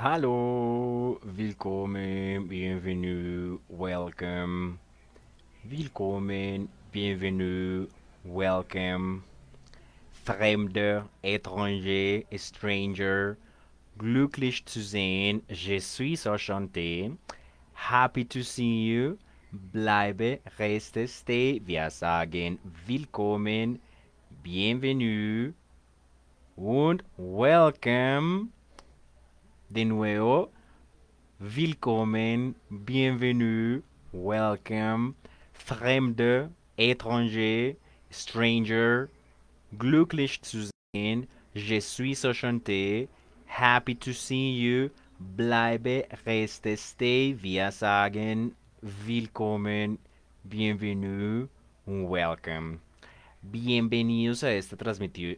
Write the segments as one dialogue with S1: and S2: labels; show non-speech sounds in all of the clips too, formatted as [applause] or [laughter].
S1: Hallo, willkommen, bienvenue, welcome. Willkommen, bienvenue, welcome. Fremder, étranger, stranger. Glücklich zu sehen, je suis enchanté. Happy to see you. Bleibe, reste, stay. Wir sagen willkommen, bienvenue und welcome. de nuevo. Willkommen, bienvenue, welcome, fremde, étranger, stranger, glücklich zu sehen, je suis enchanté, happy to see you, bleibe, reste, stay, wir sagen, willkommen, bienvenue, welcome. Bienvenidos a esta,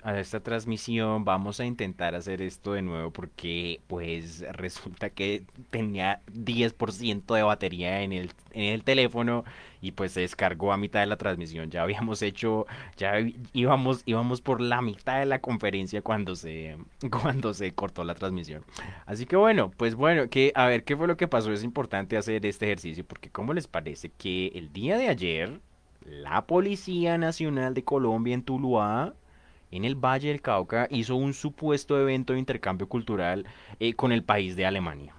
S1: a esta transmisión. Vamos a intentar hacer esto de nuevo porque pues resulta que tenía 10% de batería en el, en el teléfono y pues se descargó a mitad de la transmisión. Ya habíamos hecho, ya íbamos, íbamos por la mitad de la conferencia cuando se, [laughs] cuando se cortó la transmisión. Así que bueno, pues bueno, que, a ver, ¿qué fue lo que pasó? Es importante hacer este ejercicio porque ¿cómo les parece que el día de ayer la Policía Nacional de Colombia en Tuluá, en el Valle del Cauca, hizo un supuesto evento de intercambio cultural eh, con el país de Alemania.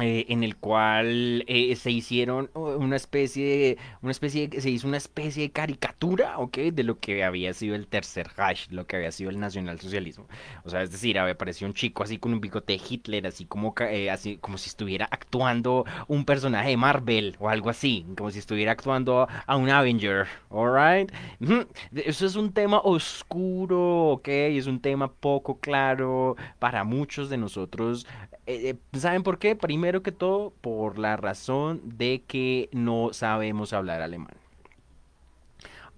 S1: Eh, en el cual eh, se hicieron una especie de, una especie se hizo una especie de caricatura, ¿ok? De lo que había sido el tercer Reich, lo que había sido el nacionalsocialismo. O sea, es decir, apareció un chico así con un bigote de Hitler, así como, eh, así como si estuviera actuando un personaje de Marvel o algo así, como si estuviera actuando a un Avenger, ¿alright? Eso es un tema oscuro, ¿ok? Es un tema poco claro para muchos de nosotros. ¿Saben por qué? Primero que todo por la razón de que no sabemos hablar alemán.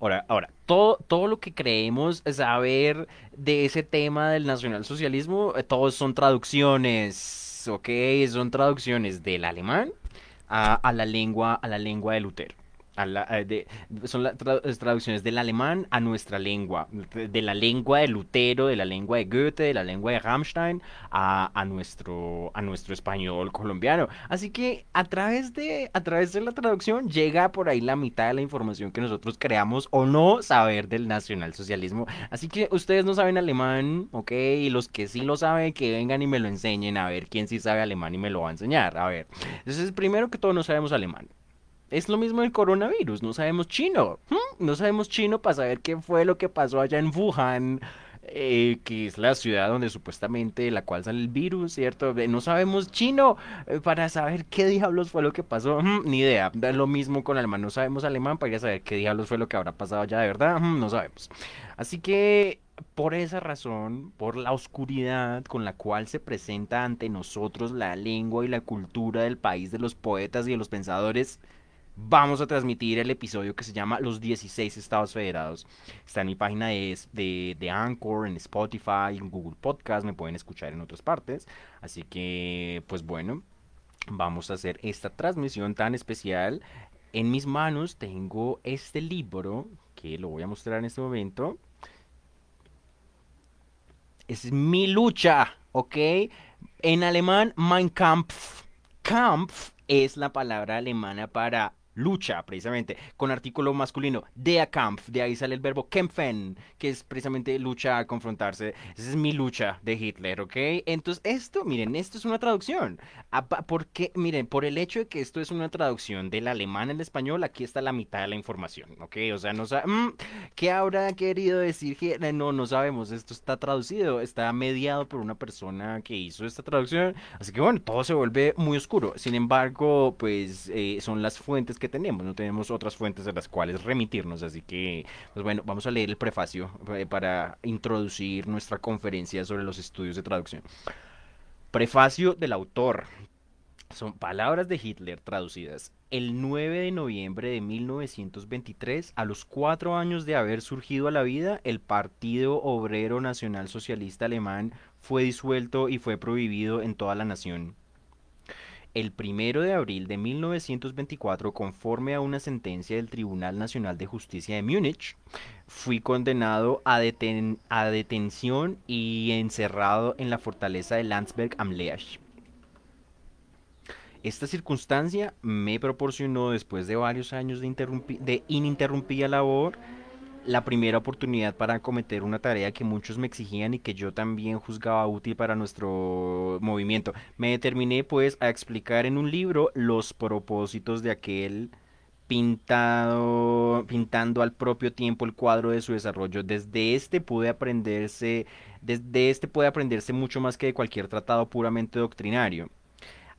S1: Ahora, ahora todo, todo lo que creemos saber de ese tema del nacionalsocialismo, eh, todos son traducciones, ¿ok? Son traducciones del alemán a, a la lengua, a la lengua de Lutero. Eh, son las traducciones del alemán a nuestra lengua, de la lengua de Lutero, de la lengua de Goethe, de la lengua de Rammstein a, nuestro, a nuestro español colombiano. Así que a través, de, a través de la traducción llega por ahí la mitad de la información que nosotros creamos o no saber del nacionalsocialismo. Así que ustedes no saben alemán, ¿ok? Y los que sí lo saben, que vengan y me lo enseñen a ver quién sí sabe alemán y me lo va a enseñar. A ver, entonces primero que todo no sabemos alemán. Es lo mismo el coronavirus, no sabemos chino. No sabemos chino para saber qué fue lo que pasó allá en Wuhan, eh, que es la ciudad donde supuestamente la cual sale el virus, ¿cierto? No sabemos chino eh, para saber qué diablos fue lo que pasó. ni idea. Es lo mismo con alemán, no sabemos alemán para ir a saber qué diablos fue lo que habrá pasado allá de verdad. no sabemos. Así que por esa razón, por la oscuridad con la cual se presenta ante nosotros la lengua y la cultura del país de los poetas y de los pensadores, vamos a transmitir el episodio que se llama Los 16 Estados Federados. Está en mi página de, de, de, Anchor, en Spotify, en Google Podcast, me pueden escuchar en otras partes. Así que, pues bueno, vamos a hacer esta transmisión tan especial. En mis manos tengo este libro que lo voy a mostrar en este momento. Es mi lucha, ¿ok? En alemán, Mein Kampf. Kampf es la palabra alemana para lucha, precisamente, con artículo masculino, der Kampf, de ahí sale el verbo kämpfen, que es precisamente lucha, confrontarse. Esa es mi lucha de Hitler, ¿ok? Entonces, esto, miren, esto es una traducción. Porque, miren, por el hecho de que esto es una traducción del alemán al español, aquí está la mitad de la información, ¿ok? O sea, no sabe, mm, ¿qué habrá querido decir Hitler? No, no sabemos, esto está traducido, está mediado por una persona que hizo esta traducción, así que bueno, todo se vuelve muy oscuro. Sin embargo, pues eh, son las fuentes que tenemos, no tenemos otras fuentes a las cuales remitirnos, así que, pues bueno, vamos a leer el prefacio eh, para introducir nuestra conferencia sobre los estudios de traducción. Prefacio del autor. Son palabras de Hitler traducidas. El 9 de noviembre de 1923, a los cuatro años de haber surgido a la vida, el Partido Obrero Nacional Socialista Alemán fue disuelto y fue prohibido en toda la nación el primero de abril de 1924, conforme a una sentencia del Tribunal Nacional de Justicia de Múnich, fui condenado a, a detención y encerrado en la fortaleza de Landsberg am Lech. Esta circunstancia me proporcionó, después de varios años de ininterrumpida labor, la primera oportunidad para acometer una tarea que muchos me exigían y que yo también juzgaba útil para nuestro movimiento. Me determiné pues a explicar en un libro los propósitos de aquel pintado, pintando al propio tiempo el cuadro de su desarrollo. Desde este pude aprenderse, desde este puede aprenderse mucho más que de cualquier tratado puramente doctrinario.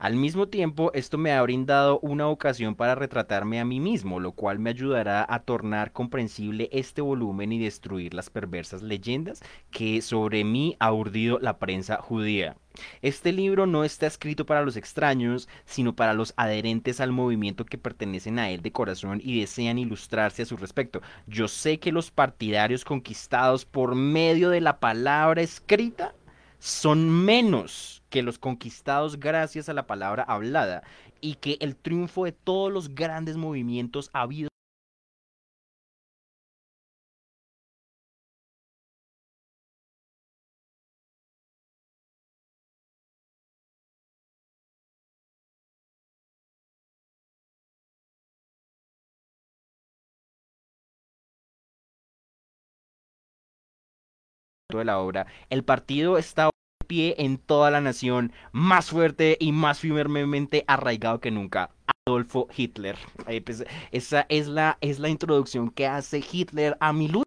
S1: Al mismo tiempo, esto me ha brindado una ocasión para retratarme a mí mismo, lo cual me ayudará a tornar comprensible este volumen y destruir las perversas leyendas que sobre mí ha urdido la prensa judía. Este libro no está escrito para los extraños, sino para los adherentes al movimiento que pertenecen a él de corazón y desean ilustrarse a su respecto. Yo sé que los partidarios conquistados por medio de la palabra escrita son menos que los conquistados gracias a la palabra hablada y que el triunfo de todos los grandes movimientos ha habido de la obra. El partido está en toda la nación, más fuerte y más firmemente arraigado que nunca. Adolfo Hitler. Eh, pues, esa es la, es la introducción que hace Hitler a mi lucha.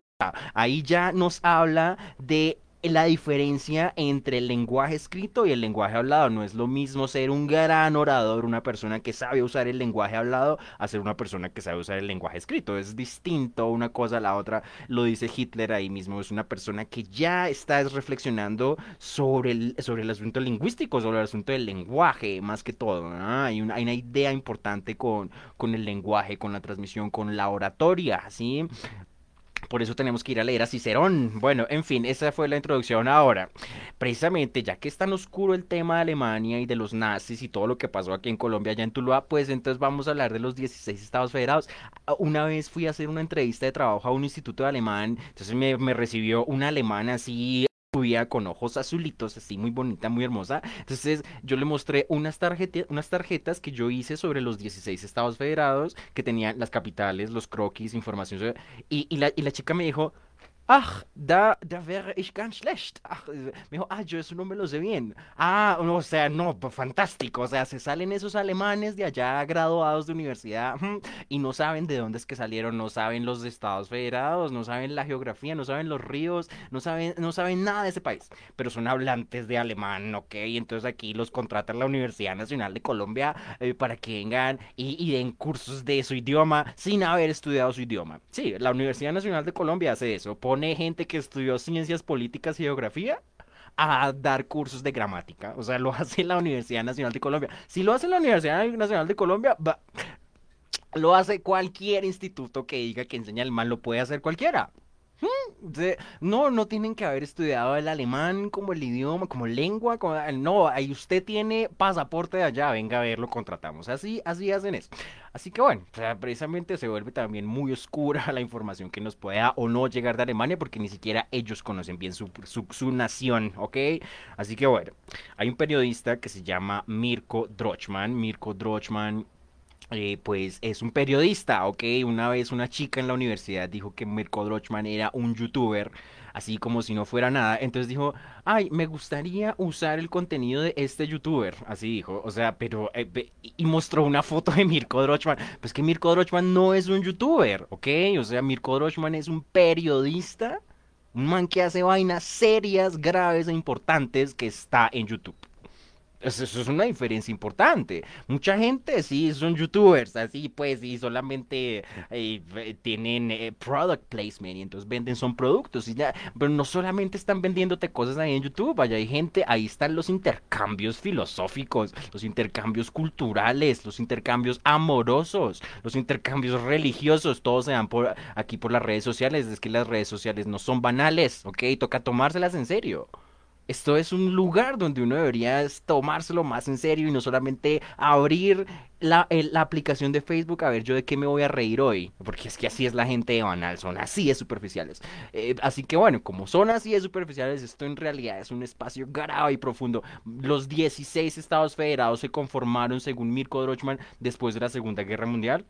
S1: Ahí ya nos habla de la diferencia entre el lenguaje escrito y el lenguaje hablado. No es lo mismo ser un gran orador, una persona que sabe usar el lenguaje hablado, a ser una persona que sabe usar el lenguaje escrito. Es distinto una cosa a la otra. Lo dice Hitler ahí mismo. Es una persona que ya está reflexionando sobre el, sobre el asunto lingüístico, sobre el asunto del lenguaje, más que todo. Hay, una, hay una idea importante con, con el lenguaje, con la transmisión, con la oratoria, ¿sí? Por eso tenemos que ir a leer a Cicerón. Bueno, en fin, esa fue la introducción ahora. Precisamente, ya que es tan oscuro el tema de Alemania y de los nazis y todo lo que pasó aquí en Colombia, allá en Tuluá, pues entonces vamos a hablar de los 16 estados federados. Ah, Una vez fui a hacer una entrevista de trabajo a un instituto de alemán, entonces me, me recibió una alemana así con ojos azulitos, así muy bonita, muy hermosa. Entonces yo le mostré unas, tarjeti- unas tarjetas que yo hice sobre los 16 estados federados, que tenían las capitales, los croquis, información. Y, y la, y la chica me dijo, Ach, da, da wäre ich ganz schlecht. Ach, me dijo, ah, yo eso no me lo sé bien. Ah, o sea, no, pues, fantástico. O sea, se salen esos alemanes de allá graduados de universidad y no saben de dónde es que salieron, no saben los estados federados, no saben la geografía, no saben los ríos, no saben, no saben nada de ese país, pero son hablantes de alemán, ¿ok? Entonces aquí los contrata la Universidad Nacional de Colombia eh, para que vengan y, y den cursos de su idioma sin haber estudiado su idioma. Sí, la Universidad Nacional de Colombia hace eso, pone gente que estudió ciencias políticas y geografía a dar cursos de gramática. O sea, lo [laughs] hace la Universidad Nacional de Colombia. Si lo hace la Universidad Nacional de Colombia, lo hace cualquier instituto que diga que enseña alemán, lo puede hacer cualquiera. De- no, no tienen que haber estudiado el alemán como el idioma, como lengua, como- no, ahí usted tiene pasaporte de allá, venga a ver, lo contratamos. Así, así hacen eso. Así que bueno, precisamente se vuelve también muy oscura [laughs] la información que nos pueda o no llegar de Alemania, porque ni siquiera ellos conocen bien su, su, su nación, ¿ok? Así que bueno, hay un periodista que se llama Mirko Drochman. Mirko Drochman eh, pues es un periodista, ¿ok? Una vez una chica en la universidad dijo que Mirko Drochman era un youtuber, así como si no fuera nada. Entonces dijo, ay, me gustaría usar el contenido de este youtuber, así dijo. O sea, pero... eh, y mostró una foto de Mirko Drochman. Pues que Mirko Drochman no es un youtuber, ¿ok? O sea, Mirko Drochman es un periodista, un man que hace vainas serias, graves e importantes que está en YouTube. Eso es una diferencia importante. Mucha gente sí son youtubers, así pues, y solamente eh, tienen eh, product placement y entonces venden son productos y ya, pero no solamente están vendiéndote cosas ahí en YouTube, allá hay gente, ahí están los intercambios filosóficos, los intercambios culturales, los intercambios amorosos, los intercambios religiosos, todos se dan por aquí por las redes sociales, es que las redes sociales no son banales, ¿ok? Toca tomárselas en serio. Esto es un lugar donde uno debería tomárselo más en serio y no solamente abrir la, la aplicación de Facebook a ver yo de qué me voy a reír hoy. Porque es que así es la gente de Banal, son así de superficiales. Eh, así que bueno, como son así de superficiales, esto en realidad es un espacio grave y profundo. Los 16 estados federados se conformaron según Mirko Drochman después de la Segunda Guerra Mundial.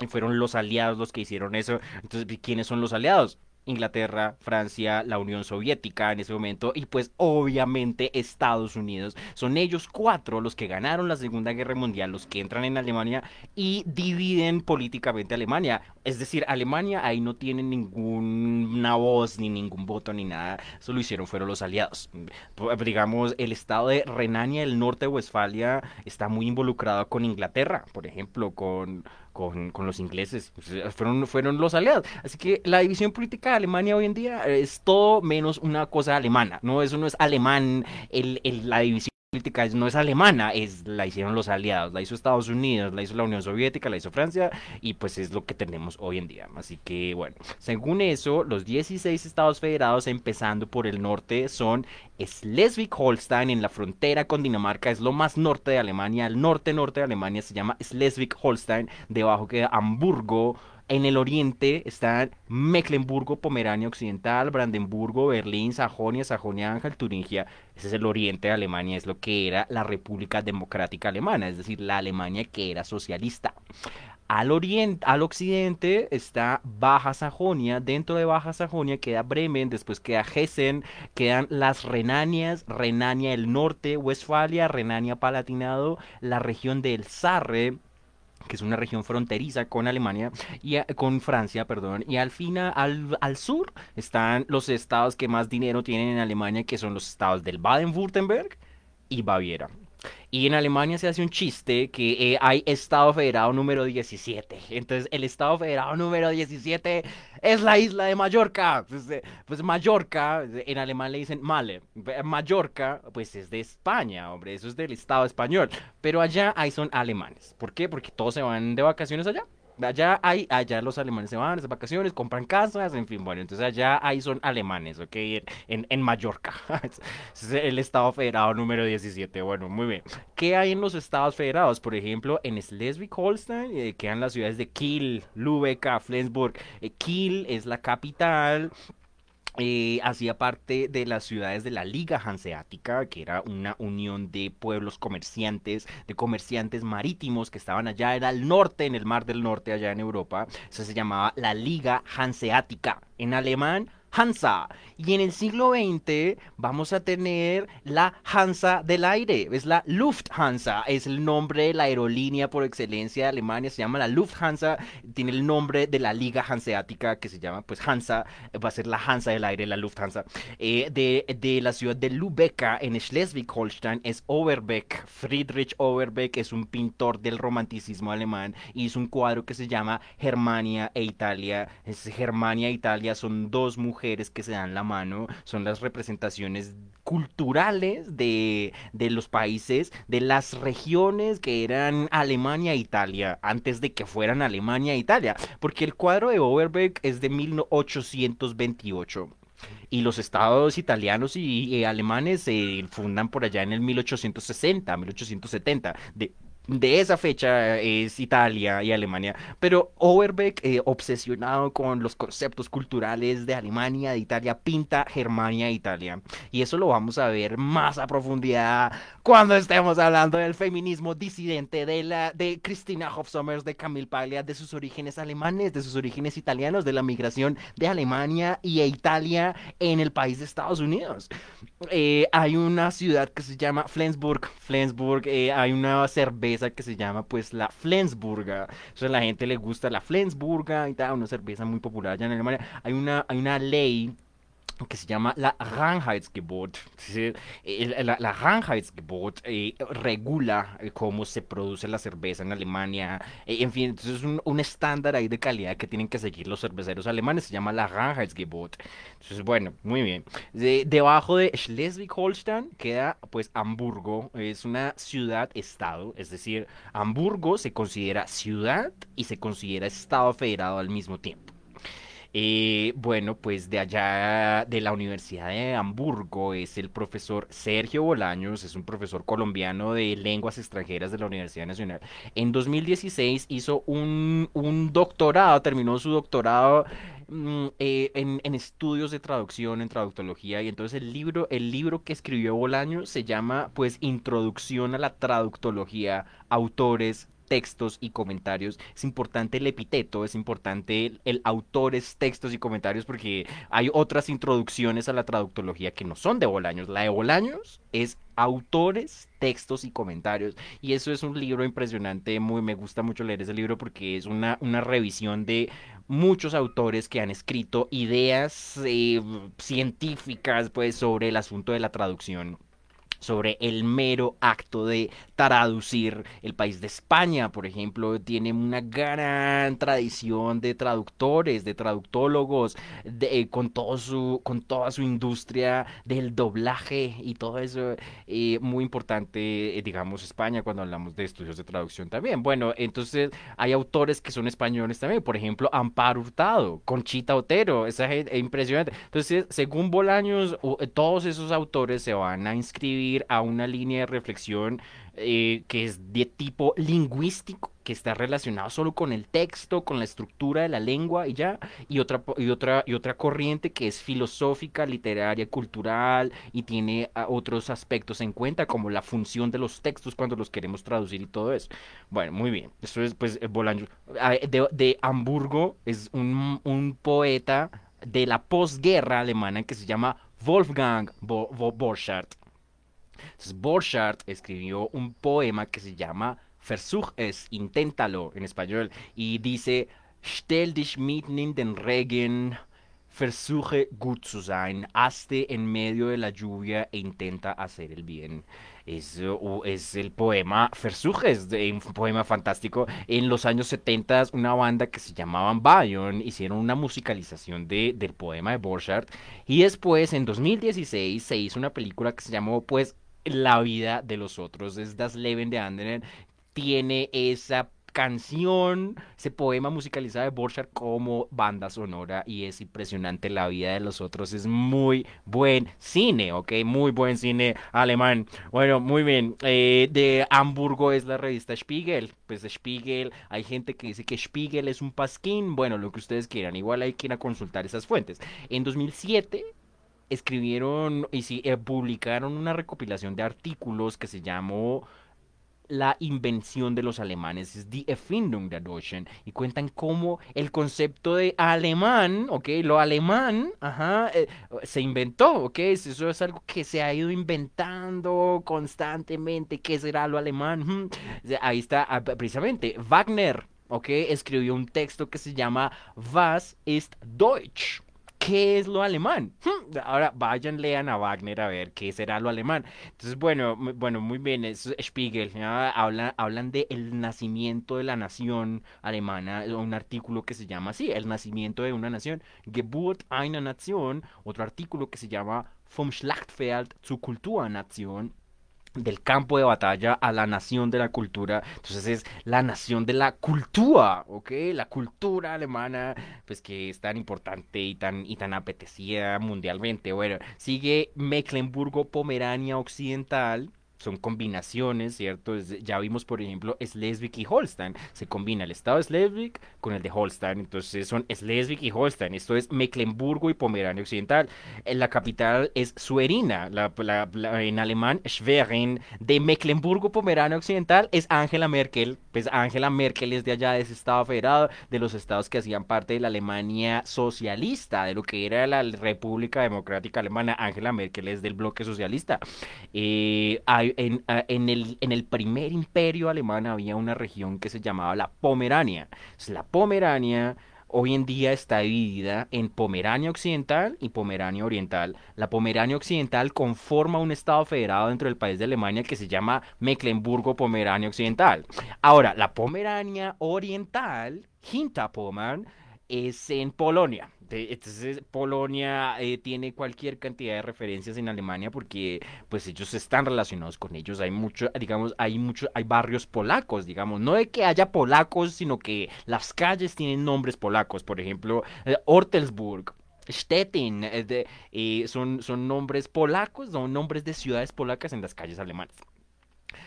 S1: Y fueron los aliados los que hicieron eso. Entonces, ¿quiénes son los aliados? Inglaterra, Francia, la Unión Soviética en ese momento y pues obviamente Estados Unidos. Son ellos cuatro los que ganaron la Segunda Guerra Mundial, los que entran en Alemania y dividen políticamente Alemania. Es decir, Alemania ahí no tiene ninguna voz ni ningún voto ni nada. Eso lo hicieron fueron los aliados. Pues, Digamos, el estado de Renania del Norte de Westfalia está muy involucrado con Inglaterra, por ejemplo, con con, con los ingleses. Pues, Fueron, fueron los aliados. Así que la división política de Alemania hoy en día es todo menos una cosa alemana. No, eso no es alemán. El- la división política no es alemana, es, la hicieron los aliados. La hizo Estados Unidos, la hizo la Unión Soviética, la hizo Francia y pues es lo que tenemos hoy en día. Así que bueno, según eso, los 16 estados federados, empezando por el norte, son Schleswig-Holstein en la frontera con Dinamarca, es lo más norte de Alemania. El norte-norte de Alemania se llama Schleswig-Holstein. Debajo queda Hamburgo. En el oriente están Mecklenburgo, Pomerania Occidental, Brandenburgo, Berlín, Sajonia, Sajonia-Anhalt, Turingia. Ese es el oriente de Alemania, es lo que era la República Democrática Alemana, es decir, la Alemania que era socialista. Al oriente, al occidente está Baja Sajonia, dentro de Baja Sajonia queda Bremen, después queda Hessen, quedan las Renanias, Renania del Norte, Westfalia, Renania Palatinado, la región del Sarre, que es una región fronteriza con Alemania y con Francia, perdón, y al final al, al sur están los estados que más dinero tienen en Alemania, que son los estados del Baden-Württemberg y Baviera. Y en Alemania se hace un chiste que eh, hay Estado Federado número 17. Entonces, el Estado Federado número 17 es la isla de Mallorca. Pues, eh, pues Mallorca, en alemán le dicen Male. Eh, Mallorca, pues es de España, hombre. Eso es del Estado español. Pero allá ahí son alemanes. ¿Por qué? Porque todos se van de vacaciones allá. Allá hay, allá los alemanes se van de vacaciones, compran casas, en fin, bueno, entonces allá ahí son alemanes, ¿ok? En, en, Mallorca. [laughs] Es el estado federado número 17. Bueno, muy bien. ¿Qué hay en los estados federados? Por ejemplo, en Schleswig-Holstein eh, quedan las ciudades de Kiel, Lübeck, Flensburg. Eh, Kiel es la capital. Eh, hacía parte de las ciudades de la Liga Hanseática, que era una unión de pueblos comerciantes, de comerciantes marítimos que estaban allá, era al norte, en el Mar del Norte, allá en Europa. Se llamaba la Liga Hanseática. En alemán, Hansa. Y en el siglo XX vamos a tener la Hansa del aire. Es la Lufthansa. Es el nombre de la aerolínea por excelencia de Alemania. Se llama la Lufthansa. Tiene el nombre de la Liga Hanseática que se llama pues Hansa. Va a ser la Hansa del aire, la Lufthansa. Eh, de, de la ciudad de Lübeck en Schleswig-Holstein es Overbeck. Friedrich Overbeck es un pintor del romanticismo alemán. y Hizo un cuadro que se llama Germania e Italia. Es Germania e Italia son dos mujeres que se dan la mano. Son las representaciones culturales de, de los países, de las regiones que eran Alemania e Italia, antes de que fueran Alemania e Italia. Porque el cuadro de Overbeck es de 1828. Y los estados italianos y, alemanes se fundan por allá en el 1860, 1870. De, de esa fecha es Italia y Alemania. Pero Overbeck, eh, obsesionado con los conceptos culturales de Alemania, de Italia, pinta Germania e Italia. Y eso lo vamos a ver más a profundidad cuando estemos hablando del feminismo disidente de la de Christina Hofsommers, de Camille Paglia, de sus orígenes alemanes, de sus orígenes italianos, de la migración de Alemania y e Italia en el país de Estados Unidos. Eh, hay una ciudad que se llama Flensburg. Flensburg, eh, hay una cerveza que se llama pues la Flensburger. O sea, a la gente le gusta la Flensburger y tal, una cerveza muy popular allá en Alemania. Hay una, hay una ley que se llama la Reinheitsgebot. La, la eh, regula eh, cómo se produce la cerveza en Alemania. eh, en fin, entonces es un, un estándar ahí de calidad que tienen que seguir los cerveceros alemanes. Se llama la Reinheitsgebot. Entonces, bueno, muy bien. De- debajo de Schleswig-Holstein queda pues Hamburgo. Es una ciudad-estado. Es decir, Hamburgo se considera ciudad y se considera estado federado al mismo tiempo. Eh, bueno, pues de allá de la Universidad de Hamburgo es el profesor Sergio Bolaños, es un profesor colombiano de lenguas extranjeras de la Universidad Nacional. En 2016 hizo un, doctorado, terminó su doctorado mm, eh, en, estudios de traducción, en traductología, y entonces el libro, el libro que escribió Bolaños se llama pues Introducción a la Traductología, autores textos y comentarios. Es importante el epiteto, es importante el, el autores, textos y comentarios porque hay otras introducciones a la traductología que no son de Bolaños. La de Bolaños es autores, textos y comentarios. Y eso es un libro impresionante, muy me gusta mucho leer ese libro porque es una, una revisión de muchos autores que han escrito ideas eh, científicas pues sobre el asunto de la traducción sobre el mero acto de traducir. El país de España, por ejemplo, tiene una gran tradición de traductores, de traductólogos, de, eh, con, todo su, con toda su industria del doblaje y todo eso. eh, muy importante, eh, digamos, España cuando hablamos de estudios de traducción también. Bueno, entonces hay autores que son españoles también. Por ejemplo, Amparo Hurtado, Conchita Otero, esa gente, es impresionante. Entonces, según Bolaños, eh, todos esos autores se van a inscribir a una línea de reflexión eh, que es de tipo lingüístico, que está relacionado solo con el texto, con la estructura de la lengua y ya, y otra, y otra, y otra corriente que es filosófica, literaria, cultural y tiene ah, otros aspectos en cuenta, como la función de los textos cuando los queremos traducir y todo eso. Bueno, muy bien. Eso es, pues, eh, Bolaños. Ah, De, de Hamburgo es un, un poeta de la posguerra alemana que se llama Wolfgang Bo Bo- Borchardt. Entonces, Borchardt escribió un poema que se llama Versuch es, inténtalo en español, y dice, Stell dich mitten in den Regen, versuche gut zu sein, hazte en medio de la lluvia e intenta hacer el bien. Es, es el poema Versuches, de- un poema fantástico. En los años 70, una banda que se llamaban Bayon hicieron una musicalización de, del poema de Borchardt. Y después, en 2016, se hizo una película que se llamó, pues, La vida de los otros. Es Das Leben de Anderen. Tiene esa canción, ese poema musicalizado de Borchardt como banda sonora y es impresionante. La vida de los otros es muy buen cine, ¿ok? Muy buen cine alemán. Bueno, muy bien. Eh, de Hamburgo es la revista Spiegel. Pues Spiegel, hay gente que dice que Spiegel es un pasquín. Bueno, lo que ustedes quieran. Igual hay que ir a consultar esas fuentes. En 2007 escribieron y sí, eh, publicaron una recopilación de artículos que se llamó La invención de los alemanes, es Die Erfindung der Deutschen, y cuentan cómo el concepto de alemán, ok, lo alemán, ajá, eh, se inventó, ok, eso es algo que se ha ido inventando constantemente, ¿qué será lo alemán? Hmm, Ahí está, ah, precisamente, Wagner, ok, escribió un texto que se llama Was ist Deutsch? ¿Qué es lo alemán? Hmm, Ahora vayan, lean a Wagner a ver qué será lo alemán. Entonces, bueno, mu- bueno, muy bien, es Spiegel, ¿ya? Habla, hablan de el nacimiento de la nación alemana, eh, un artículo que se llama así, el nacimiento de una nación, Geburt einer Nation, otro artículo que se llama Vom Schlachtfeld zur Kulturnation, del campo de batalla a la nación de la cultura. Entonces es la nación de la cultura, ¿ok? La cultura alemana, pues que es tan importante y tan, y tan apetecida mundialmente. Bueno, sigue Mecklenburgo-Pomerania Occidental. Son combinaciones, ¿cierto? Ya vimos, por ejemplo, Schleswig y Holstein. Se combina el estado de Schleswig con el de Holstein. Entonces son Schleswig y Holstein. Esto es Mecklenburgo y Pomerania Occidental. Eh, La capital es Suerina, la, en alemán Schwerin, de Mecklenburgo-Pomerania Occidental es Angela Merkel. Pues Angela Merkel es de allá, de ese estado federado, de los estados que hacían parte de la Alemania socialista, de lo que era la República Democrática Alemana. Angela Merkel es del bloque socialista. Eh, hay- en, a- en el, primer imperio alemán había una región que se llamaba la Pomerania. La Pomerania hoy en día está dividida en Pomerania Occidental y Pomerania Oriental. La Pomerania Occidental conforma un estado federado dentro del país de Alemania que se llama Mecklenburgo-Pomerania Occidental. Ahora, la Pomerania Oriental, Hinterpommern, es en Polonia. Entonces Polonia eh, tiene cualquier cantidad de referencias en Alemania porque pues ellos están relacionados con ellos. Hay mucho, digamos, hay muchos, hay barrios polacos, digamos, no de que haya polacos, sino que las calles tienen nombres polacos. Por ejemplo, eh, Ortelsburg, Stettin, eh, son, son nombres polacos, son nombres de ciudades polacas en las calles alemanas.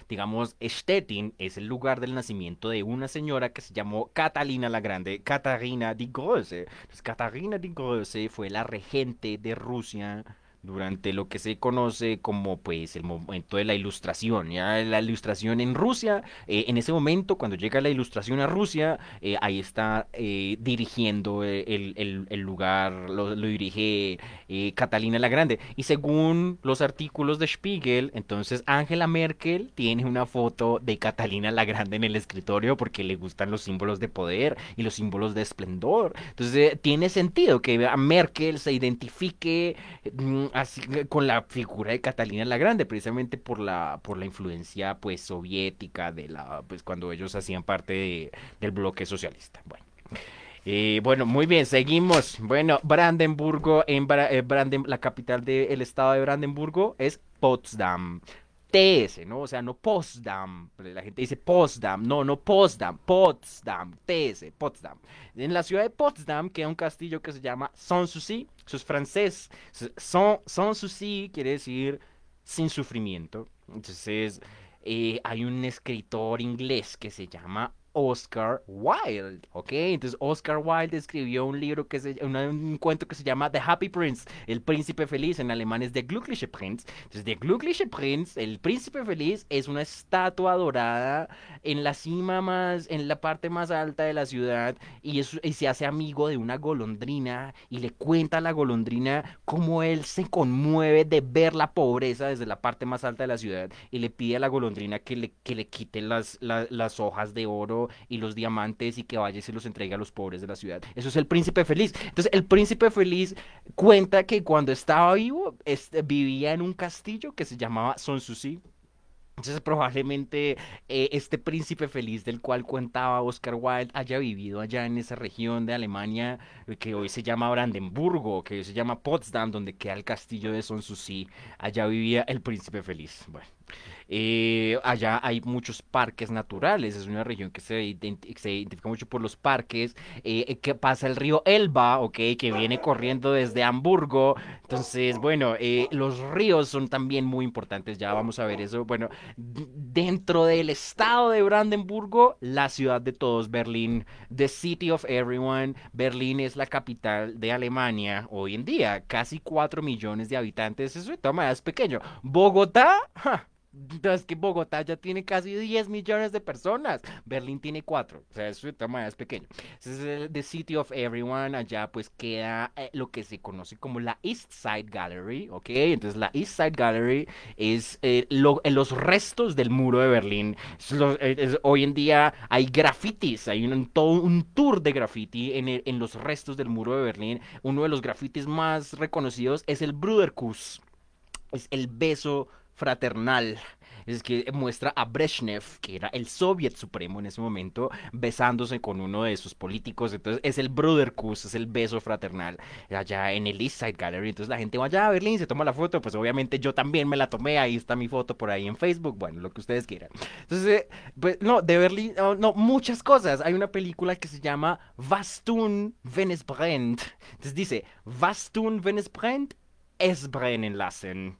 S1: Digamos, Stettin es el lugar del nacimiento de una señora que se llamó Catalina la Grande, Katarina di Grosse. Entonces, Katarina di Grosse fue la regente de Rusia durante lo que se conoce como pues el momento de la ilustración. ¿ya? La ilustración en Rusia, eh, en ese momento cuando llega la ilustración a Rusia, eh, ahí está eh, dirigiendo el, el, lugar, lo, lo dirige Catalina la Grande. Y según los artículos de Spiegel, entonces Angela Merkel tiene una foto de Catalina la Grande en el escritorio porque le gustan los símbolos de poder y los símbolos de esplendor. Entonces tiene sentido que a Merkel se identifique mm, así con la figura de Catalina la Grande, precisamente por la, por la influencia pues soviética de la, pues cuando ellos hacían parte del bloque socialista. Bueno. Eh, bueno, muy bien, seguimos. Bueno, Brandenburgo, en eh, la capital del estado de Brandenburgo es Potsdam. TS, ¿no? O sea, no Potsdam. La gente dice Potsdam. No, no Potsdam. Potsdam. TS, Potsdam. En la ciudad de Potsdam queda un castillo que se llama Sanssouci. Eso es francés. Sanssouci quiere decir sin sufrimiento. Entonces, eh, hay un escritor inglés que se llama Oscar Wilde, ¿ok? Entonces Oscar Wilde escribió un libro que se, un, cuento que se llama The Happy Prince, el príncipe feliz, en alemán es Der Glückliche Prinz. Entonces The Glückliche Prinz, el príncipe feliz, es una estatua dorada en la cima más, en la parte más alta de la ciudad y, y se hace amigo de una golondrina y le cuenta a la golondrina cómo él se conmueve de ver la pobreza desde la parte más alta de la ciudad y le pide a la golondrina que le, que le quite las, las hojas de oro y los diamantes y que vaya y se los entregue a los pobres de la ciudad. Eso es el príncipe feliz. Entonces, el príncipe feliz cuenta que cuando estaba vivo este, vivía en un castillo que se llamaba Sanssouci. Entonces probablemente eh, este príncipe feliz del cual contaba Oscar Wilde haya vivido allá en esa región de Alemania que hoy se llama Brandenburgo, que hoy se llama Potsdam, donde queda el castillo de Sanssouci. Allá vivía el príncipe feliz. Bueno. Eh, allá hay muchos parques naturales, es una región que se, identifica mucho por los parques, eh, eh, que pasa el río Elba, ok, que viene corriendo desde Hamburgo. Entonces, bueno, los ríos son también muy importantes, ya vamos a ver eso. Bueno, dentro del estado de Brandenburgo, la ciudad de todos, Berlín, the city of everyone. Berlín es la capital de Alemania hoy en día, casi 4 millones de habitantes, eso de es pequeño. Bogotá, es que Bogotá ya tiene casi 10 millones de personas. Berlín tiene 4. O sea, todas maneras es pequeño. Es el The City of Everyone. Allá pues queda eh, lo que se conoce como la East Side Gallery. ¿Ok? Entonces la East Side Gallery es eh, los restos del muro de Berlín. hoy en día hay grafitis. Hay un, todo un tour de graffiti en, en los restos del muro de Berlín. Uno de los grafitis más reconocidos es el Bruderkuss. Es el beso fraternal. Es que muestra a Brezhnev, que era el soviet supremo en ese momento, besándose con uno de sus políticos. Entonces es el Bruderkuss, es el beso fraternal allá en el East Side Gallery. Entonces la gente va allá a Berlín, se toma la foto. Pues obviamente yo también me la tomé. Ahí está mi foto por ahí en Facebook. Bueno, lo que ustedes quieran. Entonces, eh, pues no, de Berlín, no, muchas cosas. Hay una película que se llama Was tun, wenn es brennt. Entonces dice, Was tun, wenn es brennt? Es brennen lassen.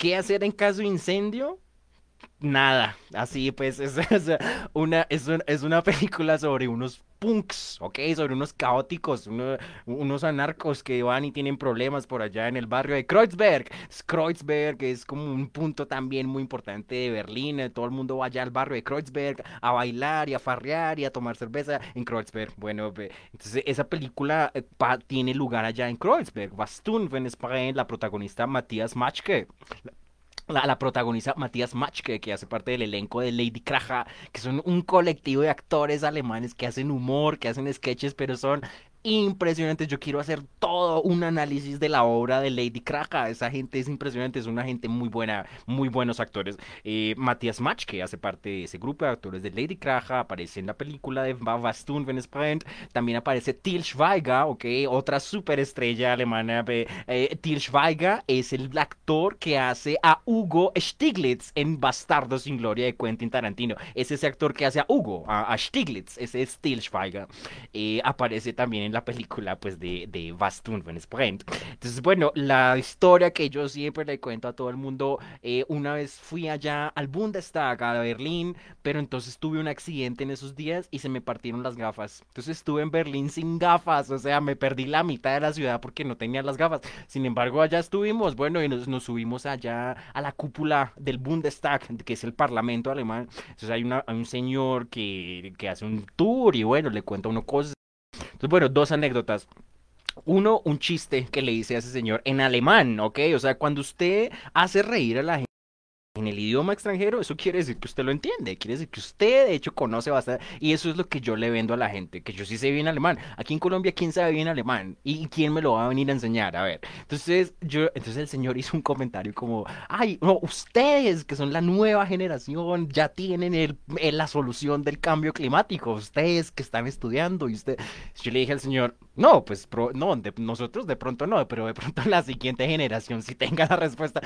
S1: ¿Qué hacer en caso de incendio? Nada, así pues [laughs] es, una, es, es una película sobre unos punks, ¿ok? Sobre unos caóticos, unos anarcos que van y tienen problemas por allá en el barrio de Kreuzberg. Kreuzberg es como un punto también muy importante de Berlín. Todo el mundo va allá al barrio de Kreuzberg a bailar y a farrear y a tomar cerveza en Kreuzberg. Bueno, entonces esa película eh, tiene lugar allá en Kreuzberg. Bastun, wenn es la protagonista Matías Machke. La, la, protagoniza Matías Machke, que hace parte del elenco de Lady Kraja, que son un colectivo de actores alemanes que hacen humor, que hacen sketches, pero son impresionantes. Yo quiero hacer todo un análisis de la obra de Lady Kraja. Esa gente es impresionante, es una gente muy buena, muy buenos actores. Eh, Matías Mach, que hace parte de ese grupo de actores de Lady Kraja, aparece en la película de Bastun Wenn También aparece Til Schweiger, ok, otra superestrella alemana. Eh, Til Schweiger es el actor que hace a Hugo Stiglitz en Bastardo sin Gloria de Quentin Tarantino. Es ese actor que hace a Hugo, a, Stiglitz, ese es Til Schweiger. Eh, aparece también en la película pues de, de Bastun Sprint. Entonces, bueno, la historia que yo siempre le cuento a todo el mundo, eh, una vez fui allá al Bundestag, a Berlín, pero entonces tuve un accidente en esos días y se me partieron las gafas. Entonces estuve en Berlín sin gafas, o sea, me perdí la mitad de la ciudad porque no tenía las gafas. Sin embargo, allá estuvimos, bueno, y nos, nos subimos allá a la cúpula del Bundestag, que es el parlamento alemán. Entonces hay, una, hay un señor que, que hace un tour y bueno, le cuenta uno cosas entonces, bueno, dos anécdotas. Uno, un chiste que le hice a ese señor en alemán, ¿ok? O sea, cuando usted hace reír a la gente en el idioma extranjero, eso quiere decir que usted lo entiende, quiere decir que usted de hecho conoce bastante, y eso es lo que yo le vendo a la gente, que yo sí sé bien alemán. Aquí en Colombia, ¿quién sabe bien alemán? ¿Y quién me lo va a venir a enseñar? A ver, entonces yo, entonces el señor hizo un comentario como, ay, no, ustedes que son la nueva generación ya tienen el, la solución del cambio climático, ustedes que están estudiando, y usted, yo le dije al señor, no, pues no, nosotros de pronto no, pero de pronto [laughs] la siguiente generación sí tenga la respuesta.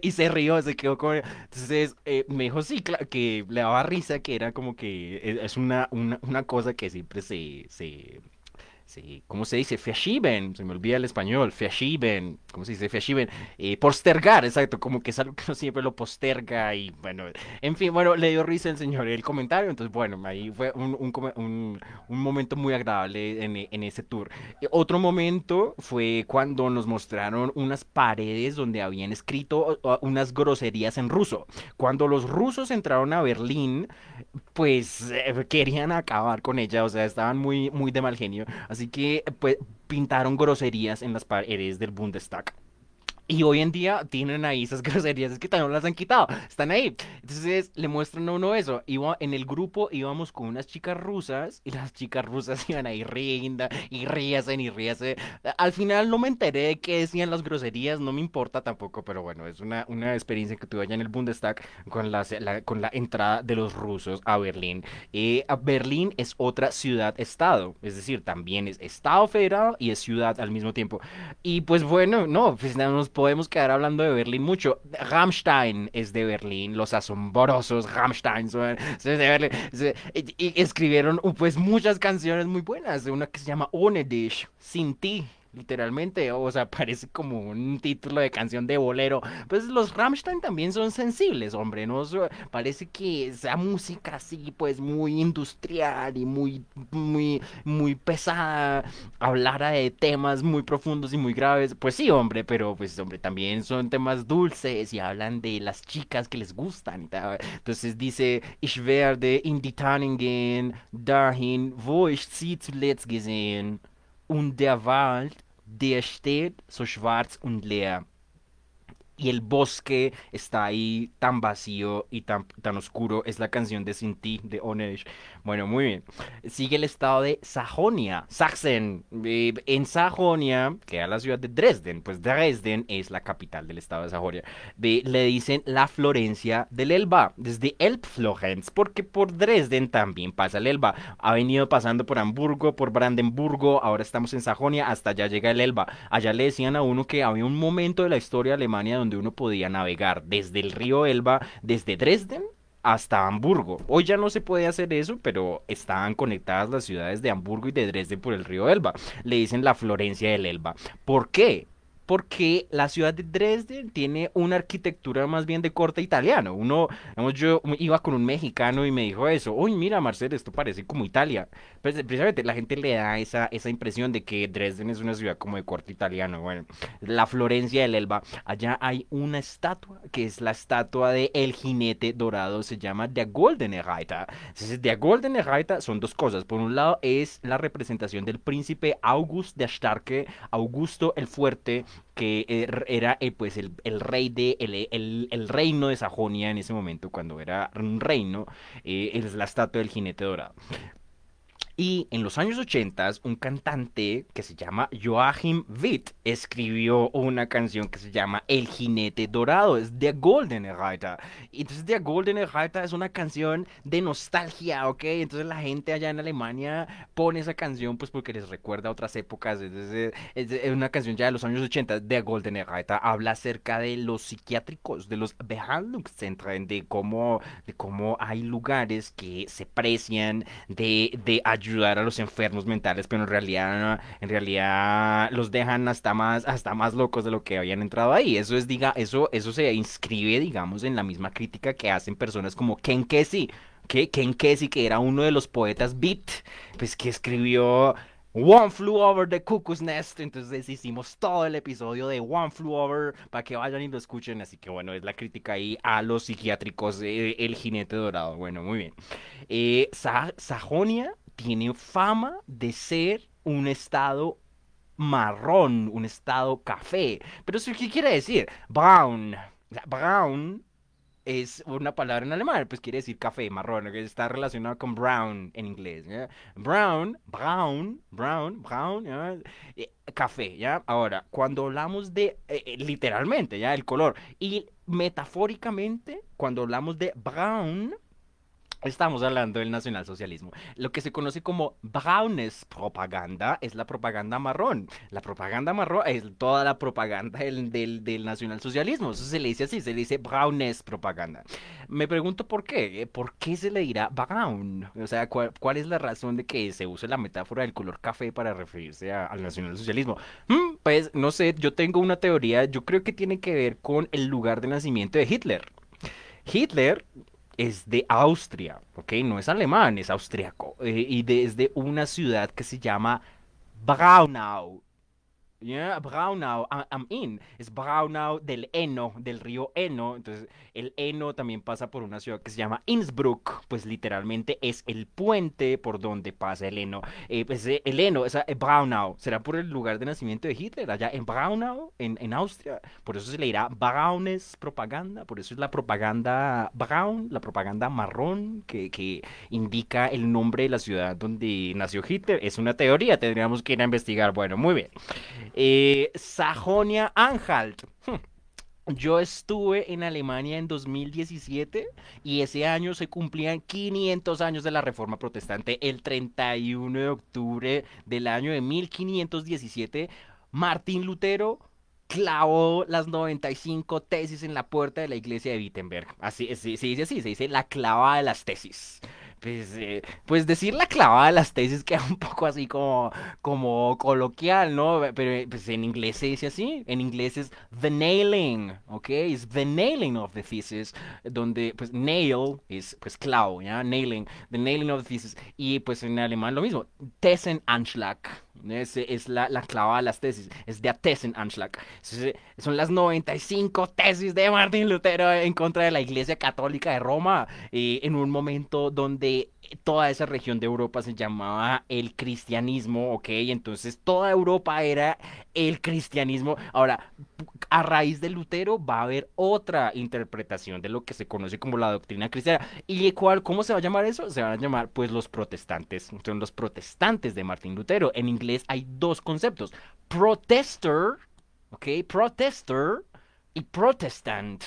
S1: y se rió, se quedó con... Entonces eh, me dijo sí, que le daba risa, que era como que eh, es una, una, una cosa que siempre se, se Sí, ¿cómo se dice? Verschieben, se me olvida el español, verschieben, ¿cómo se dice? Verschieben, eh, postergar, exacto, como que es algo que uno siempre lo posterga y bueno, en fin, bueno, le dio risa el señor el comentario, entonces bueno, ahí fue un, un, un, momento muy agradable en, en ese tour. otro momento fue cuando nos mostraron unas paredes donde habían escrito unas groserías en ruso. Cuando los rusos entraron a Berlín, pues eh, querían acabar con ella, o sea, estaban muy, muy de mal genio. Así que pues, pintaron groserías en las paredes del Bundestag. Y hoy en día tienen ahí esas [laughs] groserías, es que también las han quitado, están ahí. Entonces le muestran a uno eso. Iba, en el grupo íbamos con unas chicas rusas y las chicas rusas [laughs] iban ahí riendo y ríasen y ríase. Al final no me enteré de qué decían las groserías, no me importa tampoco, pero bueno, es una, una experiencia que tuve allá en el Bundestag con la, con la entrada de los rusos a Berlín. Eh, Berlín es otra ciudad-estado, es decir, también es estado federal y es ciudad al mismo tiempo. Y pues bueno, no, pues nada, nos podemos quedar hablando de Berlín mucho. Rammstein es de Berlín, los asombrosos Rammstein son de Berlín. Y, escribieron pues muchas canciones muy buenas, una que se llama Ohne dich, sin ti literalmente, o sea, [laughs] parece como un título de canción de bolero. Pues los Rammstein también son sensibles, hombre, ¿no? Parece que esa música así, pues muy industrial y muy, muy, muy pesada, hablara de temas muy profundos y muy graves. Pues sí, hombre, pero pues, hombre, también son temas dulces y hablan de las chicas que les gustan. Entonces dice, ich werde in die Tanningen dahin, wo ich sie zuletzt gesehen. Und der Wald, der steht so schwarz und leer. y el bosque está ahí tan vacío y tan, tan oscuro. Es la canción de Sin ti de Onesh. Bueno, muy bien. Sigue el estado de Sajonia, Sachsen. Eh, en Sajonia, queda la ciudad de Dresden. Pues Dresden es la capital del estado de Sajonia. le dicen la Florencia del Elba, desde Elbflorenz, porque por Dresden también pasa el Elba. Ha venido pasando por Hamburgo, por Brandenburgo, ahora estamos en Sajonia, hasta allá llega el Elba. Allá le decían a uno que había un momento de la historia de Alemania donde uno podía navegar desde el río Elba, desde Dresden hasta Hamburgo. Hoy ya no se puede hacer eso, pero estaban conectadas las ciudades de Hamburgo y de Dresden por el río Elba. Le dicen la Florencia del Elba. ¿Por qué? Porque la ciudad de Dresden tiene una arquitectura más bien de corte italiano. Uno, digamos, yo iba con un mexicano y me dijo eso, uy, mira, Marcel, esto parece como Italia. Pues, precisamente la gente le da esa, esa impresión de que Dresden es una ciudad como de corte italiano. Bueno, la Florencia del Elba, allá hay una estatua que es la estatua de El Jinete Dorado, se llama Der Goldene Reiter. Entonces, Der Goldene Reiter son dos cosas. Por un lado es la representación del príncipe August der Starke, Augusto el Fuerte, que er, era eh, pues el, rey de el, reino de Sajonia en ese momento cuando era un reino eh, es la estatua del jinete dorado Y en los años 80, un cantante que se llama Joachim Witt escribió una canción que se llama El Jinete Dorado, es The Golden Reiter. Entonces The Golden Reiter es una canción de nostalgia, ¿ok? Entonces la gente allá en Alemania pone esa canción pues porque les recuerda a otras épocas. Es, es una canción ya de los años 80, The Golden Reiter. Habla acerca de los psiquiátricos, de los Behandlungszentren, de cómo, de cómo hay lugares que se precian de, de ayudar a los enfermos mentales, pero en realidad, en realidad los dejan hasta más, hasta más locos de lo que habían entrado ahí. Eso es, diga, eso, eso se inscribe, digamos, en la misma crítica que hacen personas como Ken Kesey, que Ken Kesey, que era uno de los poetas beat, pues que escribió One Flew Over the Cuckoo's Nest. Entonces hicimos todo el episodio de One Flew Over para que vayan y lo escuchen. Así que bueno, es la crítica ahí a los psiquiátricos de El Jinete Dorado. Bueno, muy bien. Eh, Sajonia tiene fama de ser un estado marrón, un estado café. Pero eso qué quiere decir? Brown. Brown es una palabra en alemán, pues quiere decir café, marrón, que está relacionado con brown en inglés. Brown, brown, brown, brown, eh, café, ¿ya? Ahora, cuando hablamos de, eh, eh, literalmente, ¿ya? El color. Y metafóricamente, cuando hablamos de brown, Estamos hablando del nacionalsocialismo. Lo que se conoce como brownes propaganda es la propaganda marrón. La propaganda marrón es toda la propaganda del, del, nacionalsocialismo. Eso se le dice así, se le dice brownes propaganda. Me pregunto por qué. ¿Por qué se le dirá brown? O sea, ¿cuál, es la razón de que se use la metáfora del color café para referirse al nacionalsocialismo? Hmm, pues no sé, yo tengo una teoría. Yo creo que tiene que ver con el lugar de nacimiento de Hitler. Hitler es de Austria, ¿ok? No es alemán, es austriaco. Eh, y desde una ciudad que se llama Braunau. Yeah, Braunau, I'm in. Es Braunau del Eno, del río Eno. Entonces, el Eno también pasa por una ciudad que se llama Innsbruck. Pues literalmente es el puente por donde pasa el Eno. Eh, pues, eh, el Eno, esa, eh, Braunau, será por el lugar de nacimiento de Hitler, allá en Braunau, en, en Austria. Por eso se le dirá Braunes propaganda. Por eso es la propaganda Braun, la propaganda marrón, que, que indica el nombre de la ciudad donde nació Hitler. Es una teoría, tendríamos que ir a investigar. Bueno, muy bien. Eh, Sajonia-Anhalt. Hmm. Yo estuve en Alemania en 2017 y ese año se cumplían 500 años de la Reforma Protestante. El 31 de octubre del año de 1517, Martín Lutero clavó las 95 tesis en la puerta de la iglesia de Wittenberg. Así se dice así, se dice la clava de las tesis pues, eh, pues decir la clavada de las tesis queda un poco así como, como coloquial, ¿no? Pero pues en inglés se dice así, en inglés es the nailing, ¿ok? Es the nailing of the thesis, donde pues nail es pues clavo, ¿ya? Nailing, the nailing of the thesis, y pues en alemán lo mismo, Tessenanschlag, es, es la, la clavada de las tesis, es der Tessenanschlag. Son las 95 tesis de Martín Lutero en contra de la Iglesia Católica de Roma, en un momento donde toda esa región de Europa se llamaba el cristianismo, ¿ok? Entonces toda Europa era el cristianismo. Ahora, a raíz de Lutero va a haber otra interpretación de lo que se conoce como la doctrina cristiana. ¿Y cuál, cómo se va a llamar eso? Se van a llamar pues los protestantes. Son los protestantes de Martín Lutero. En inglés hay dos conceptos. Protester, ¿ok? Protester y protestant.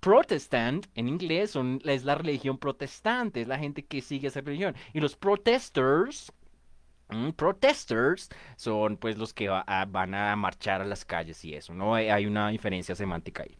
S1: Protestant en inglés es la religión protestante, es la gente que sigue esa religión. Y los protesters, protesters son pues los que van a marchar a las calles y eso, ¿no? Hay una diferencia semántica ahí.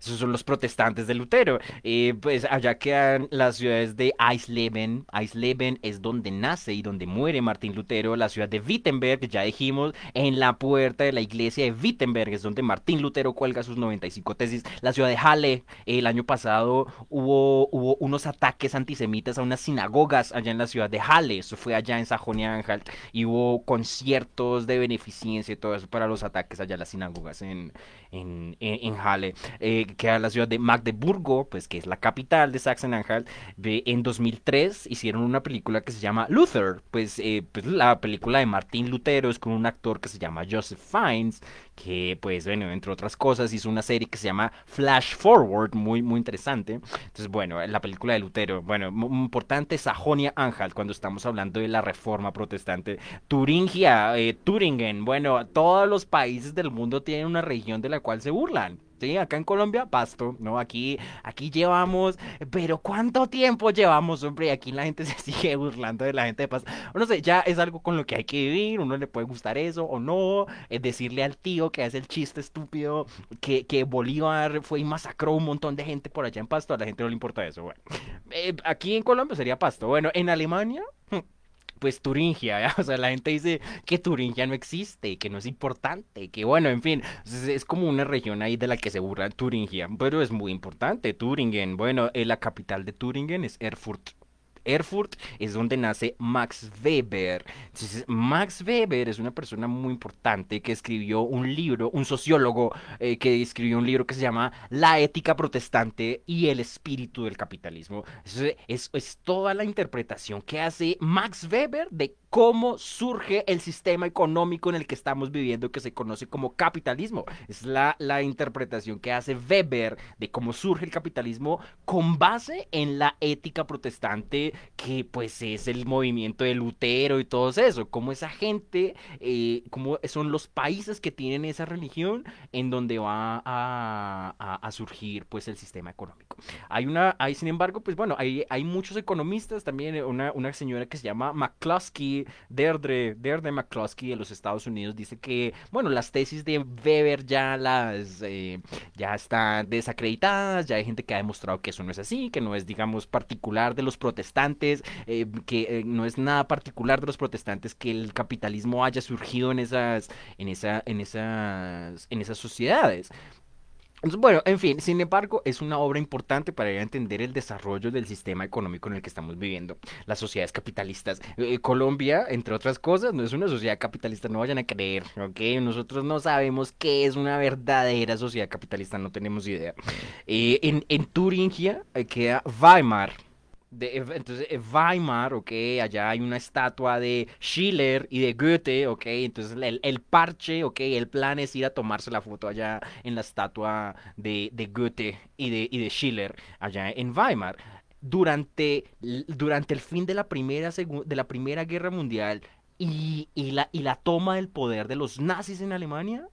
S1: Esos son los protestantes de Lutero. Eh, pues allá quedan las ciudades de Eisleben. Eisleben es donde nace y donde muere Martín Lutero. La ciudad de Wittenberg, ya dijimos, en la puerta de la iglesia de Wittenberg es donde Martín Lutero cuelga sus 95 tesis. La ciudad de Halle, el año pasado hubo, hubo unos ataques antisemitas a unas sinagogas allá en la ciudad de Halle. Eso fue allá en Sajonia-Anhalt. Y hubo conciertos de beneficencia y todo eso para los ataques allá a las sinagogas en, en, en, Halle, eh, que era la ciudad de Magdeburgo, pues que es la capital de Sachsen-Anhalt. En 2003 hicieron una película que se llama Luther, pues, eh, pues la película de Martín Lutero es con un actor que se llama Joseph Fiennes, que pues bueno, entre otras cosas hizo una serie que se llama Flash Forward, muy, muy interesante. Entonces, bueno, la película de Lutero, bueno, muy importante Sajonia Anhalt cuando estamos hablando de la reforma protestante. Turingia, eh, Turingen, bueno, todos los países del mundo tienen una región de la cual se burlan. Sí, acá en Colombia, pasto, ¿no? Aquí, aquí llevamos, pero ¿cuánto tiempo llevamos, hombre? Aquí la gente [laughs] se sigue burlando de la gente de pasto. No sé, ya es algo con lo que hay que vivir, uno le puede gustar eso o no, es decirle al tío que hace el chiste estúpido que, que Bolívar fue y masacró un montón de gente por allá en pasto, a la gente no le importa eso, bueno. Eh, aquí en Colombia sería pasto, bueno, en Alemania pues Turingia, [laughs] o sea, la gente dice que Turingia no existe, que no es importante, que bueno, en fin, es, como una región ahí de la que se burla Turingia, pero es muy importante, Turingen, bueno, eh, la capital de Turingen es Erfurt. Erfurt es donde nace Max Weber. Max Weber es una persona muy importante que escribió un libro, un sociólogo eh, que escribió un libro que se llama La ética protestante y el espíritu del capitalismo. es, es toda la interpretación que hace Max Weber de cómo surge el sistema económico en el que estamos viviendo que se conoce como capitalismo. Es la, la interpretación que hace Weber de cómo surge el capitalismo con base en la ética protestante que pues es el movimiento de Lutero y todo eso, como esa gente, eh, como son los países que tienen esa religión en donde va a, a, surgir pues el sistema económico. Hay una, hay sin embargo, pues bueno, hay, hay muchos economistas también, una, una señora que se llama McCluskey, Deirdre, Deirdre McCluskey de los Estados Unidos dice que, bueno, las tesis de Weber ya las, eh, ya están desacreditadas, ya hay gente que ha demostrado que eso no es así, que no es, digamos, particular de los protestantes, eh, que eh, no es nada particular de los protestantes que el capitalismo haya surgido en esas, en esa, en esas, en esas sociedades. Bueno, en fin, sin embargo, es una obra importante para entender el desarrollo del sistema económico en el que estamos viviendo, las sociedades capitalistas. Eh, Colombia, entre otras cosas, no es una sociedad capitalista, no vayan a creer, ¿ok? Nosotros no sabemos qué es una verdadera sociedad capitalista, no tenemos idea. Eh, en, en Turingia eh, queda Weimar, entonces, eh, Weimar, ok, allá hay una estatua de Schiller y de Goethe, ok, entonces el, parche, ok, el plan es ir a tomarse la foto allá en la estatua de, de Goethe y de, y de Schiller, allá en Weimar. Durante, durante el fin de la primera, de la primera guerra mundial y, y, la, y la toma del poder de los nazis en Alemania,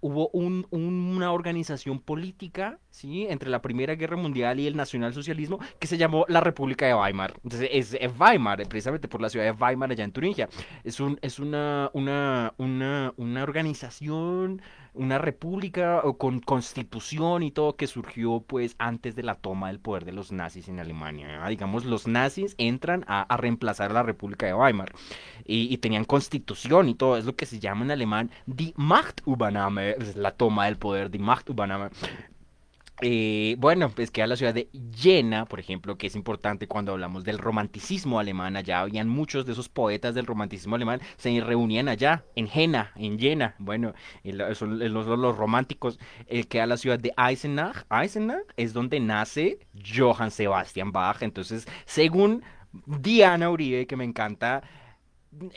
S1: hubo un, una organización política, ¿sí? Entre la Primera Guerra Mundial y el nacionalsocialismo que se llamó la República de Weimar. Entonces, es, Weimar, precisamente por la ciudad de Weimar, allá en Turingia. Es, un, es una, una, una, una organización una república con constitución y todo que surgió pues antes de la toma del poder de los nazis en Alemania. Digamos, los nazis entran a, reemplazar a la República de Weimar y, tenían constitución y todo, es lo que se llama en alemán die Machtübernahme, la toma del poder, die Machtübernahme. Eh, bueno, pues queda la ciudad de Jena, por ejemplo, que es importante cuando hablamos del romanticismo alemán. Allá habían muchos de esos poetas del romanticismo alemán, se reunían allá, en Jena, en Jena. Bueno, los, románticos. Eh, queda la ciudad de Eisenach. Eisenach es donde nace Johann Sebastian Bach. Entonces, según Diana Uribe, que me encanta,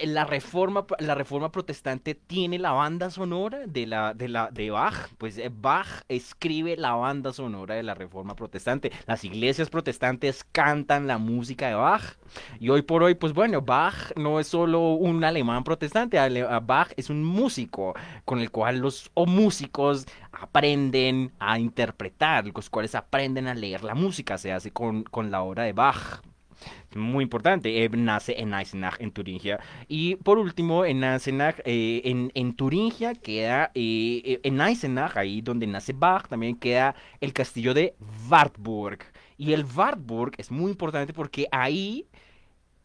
S1: la reforma, la reforma protestante tiene la banda sonora de la, de la, de Bach. Pues eh, Bach escribe la banda sonora de la reforma protestante. Las iglesias protestantes cantan la música de Bach. Y hoy por hoy, pues bueno, Bach no es solo un alemán protestante, Bach es un músico con el cual los o músicos aprenden a interpretar, los cuales aprenden a leer la música, se hace con, con la obra de Bach muy importante. Eh, nace en Eisenach, en Turingia. Y por último, en Eisenach, eh, en, en, Turingia queda, eh, en Eisenach, ahí donde nace Bach, también queda el castillo de Wartburg. Y el Wartburg es muy importante porque ahí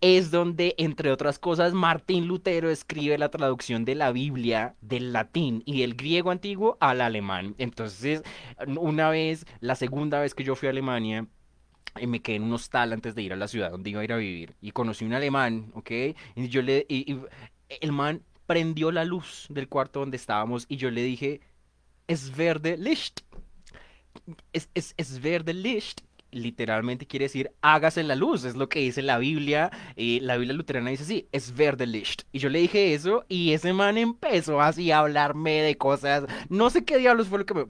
S1: es donde, entre otras cosas, Martín Lutero escribe la traducción de la Biblia del latín y del griego antiguo al alemán. Entonces, una vez, la segunda vez que yo fui a Alemania, y me quedé en un hostal antes de ir a la ciudad donde iba a ir a vivir. Y conocí un alemán, ¿ok? Y yo le... Y, el man prendió la luz del cuarto donde estábamos y yo le dije, es verde Licht. Es, es, es verde Licht literalmente quiere decir hágase la luz, es lo que dice la Biblia. y la Biblia luterana dice así, es verde licht. Y yo le dije eso y ese man empezó así a hablarme de cosas, no sé qué diablos fue lo que me,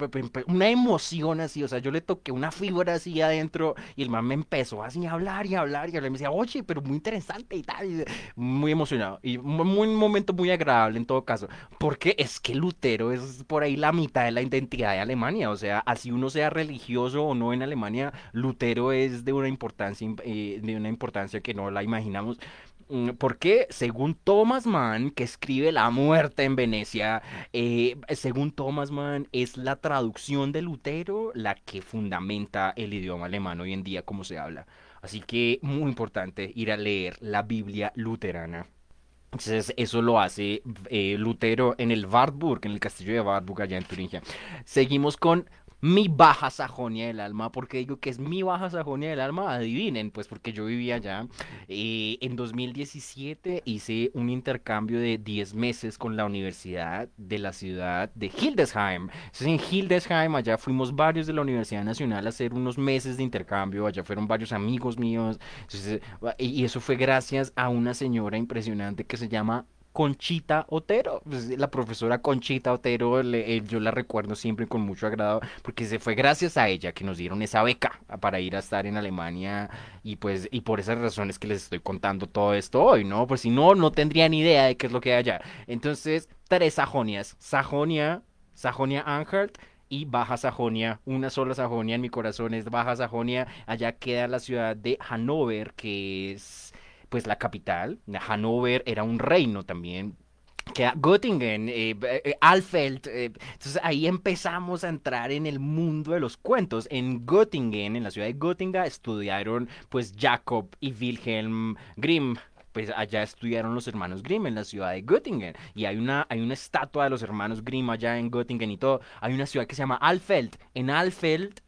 S1: una emoción así, o sea, yo le toqué una fibra así adentro y el man me empezó así a hablar y a hablar y a hablar. Y me decía, oye, pero muy interesante y tal. muy emocionado y muy, un momento muy agradable en todo caso, porque es que Lutero es por ahí la mitad de la identidad de Alemania, o sea, así uno sea religioso o no en Alemania, Lutero es de una importancia, eh, de una importancia que no la imaginamos. Mm, porque según Thomas Mann, que escribe La muerte en Venecia, eh, según Thomas Mann, es la traducción de Lutero la que fundamenta el idioma alemán hoy en día como se habla. Así que muy importante ir a leer la Biblia luterana. Entonces, eso lo hace eh, Lutero en el Wartburg, en el castillo de Wartburg, allá en Turingia. Seguimos con mi baja Sajonia del alma. porque digo que es mi baja Sajonia del alma? Adivinen, pues porque yo vivía allá. Eh, en 2017 hice un intercambio de 10 meses con la Universidad de la ciudad de Hildesheim. Entonces en Hildesheim, allá fuimos varios de la Universidad Nacional a hacer unos meses de intercambio. Allá fueron varios amigos míos. y eso fue gracias a una señora impresionante que se llama Conchita Otero. Pues, la profesora Conchita Otero, eh, yo la recuerdo siempre con mucho agrado, porque se fue gracias a ella que nos dieron esa beca para ir a estar en Alemania y pues y por esas razones que les estoy contando todo esto hoy, ¿no? Pues si no, no tendría ni idea de qué es lo que hay allá. Entonces, tres Sajonias. Sajonia, Sajonia Anhalt y Baja Sajonia, una sola Sajonia en mi corazón es Baja Sajonia, allá queda la ciudad de Hannover, que es pues la capital, Hannover era un reino también que Göttingen, eh, eh, Alfeld. Eh, entonces ahí empezamos a entrar en el mundo de los cuentos. En Göttingen, en la ciudad de Göttingen, estudiaron pues Jacob y Wilhelm Grimm. Pues allá estudiaron los hermanos Grimm en la ciudad de Göttingen. Y hay una, hay una estatua de los hermanos Grimm allá en Göttingen y todo. Hay una ciudad que se llama Alfeld. En Alfeld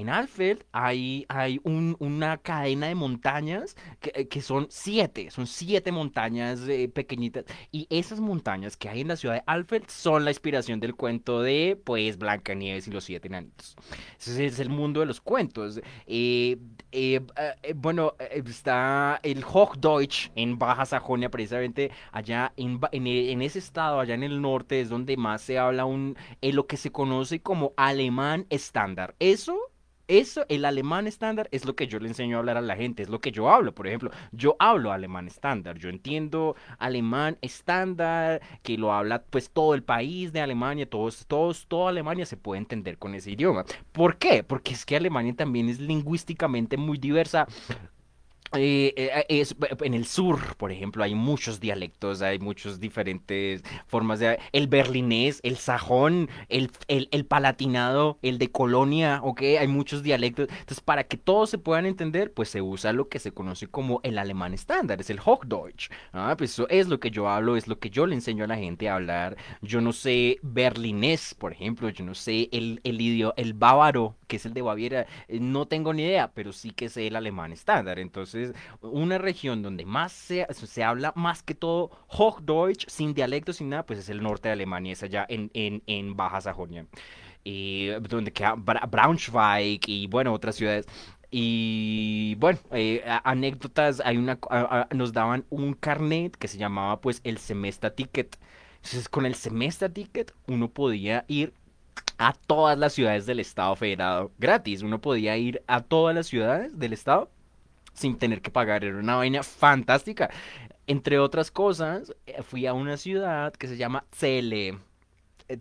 S1: en Alfeld hay, hay una cadena de montañas que, que, son siete, son siete montañas eh, pequeñitas. Y esas montañas que hay en la ciudad de Alfeld son la inspiración del cuento de, pues, Blancanieves y los siete enanitos. Ese es el mundo de los cuentos. Eh, eh, bueno, está el Hochdeutsch en Baja Sajonia, precisamente allá en, en, ese estado, allá en el norte, es donde más se habla un, lo que se conoce como alemán estándar. Eso eso, el alemán estándar, es lo que yo le enseño a hablar a la gente, es lo que yo hablo. Por ejemplo, yo hablo alemán estándar, yo entiendo alemán estándar, que lo habla pues todo el país de Alemania, todos, todos, toda Alemania se puede entender con ese idioma. ¿Por qué? Porque es que Alemania también es lingüísticamente muy diversa eh, eh, es, en el sur, por ejemplo, hay muchos dialectos, hay muchas diferentes formas de... El berlinés, el sajón, el, el, palatinado, el de colonia, ¿ok? Hay muchos dialectos. Entonces, para que todos se puedan entender, pues se usa lo que se conoce como el alemán estándar, es el Hochdeutsch. Ah, pues eso es lo que yo hablo, es lo que yo le enseño a la gente a hablar. Yo no sé berlinés, por ejemplo, yo no sé el, el idioma, el bávaro, que es el de Baviera, eh, no tengo ni idea, pero sí que sé el alemán estándar. Entonces, una región donde más se, se habla más que todo Hochdeutsch, sin dialecto, sin nada, pues es el norte de Alemania, es allá en, en, en Baja Sajonia. Y donde queda Braunschweig y bueno, otras ciudades. Y bueno, eh, anécdotas, hay una, nos daban un carnet que se llamaba pues el Semester Ticket. Entonces con el Semester Ticket uno podía ir a todas las ciudades del Estado Federado gratis. Uno podía ir a todas las ciudades del Estado sin tener que pagar. Era una vaina fantástica. Entre otras cosas, eh, fui a una ciudad que se llama Cele.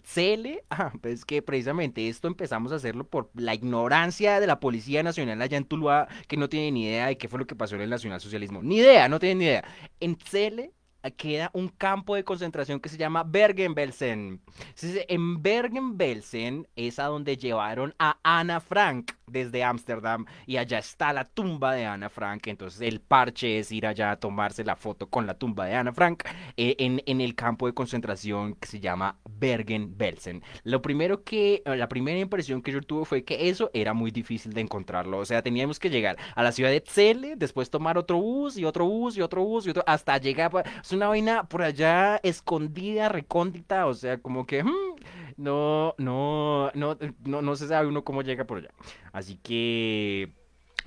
S1: Cele, [laughs] ah, pues que precisamente esto empezamos a hacerlo por la ignorancia de la Policía Nacional allá en Tuluá, que no tiene ni idea de qué fue lo que pasó en el nacionalsocialismo. Ni idea, no tiene ni idea. En Cele queda un campo de concentración que se llama Bergen-Belsen. En Bergen-Belsen es a donde llevaron a Ana Frank desde Ámsterdam y allá está la tumba de Ana Frank. Entonces el parche es ir allá a tomarse la foto con la tumba de Ana Frank eh, en, en, el campo de concentración que se llama Bergen-Belsen. Lo primero que, la primera impresión que yo tuve fue que eso era muy difícil de encontrarlo. O sea, teníamos que llegar a la ciudad de Cele, después tomar otro bus y otro bus y otro bus y otro, hasta llegar. Es una vaina por allá escondida, recóndita, o sea, como que hmm, no, no, no, no, no se sabe uno cómo llega por allá. Así que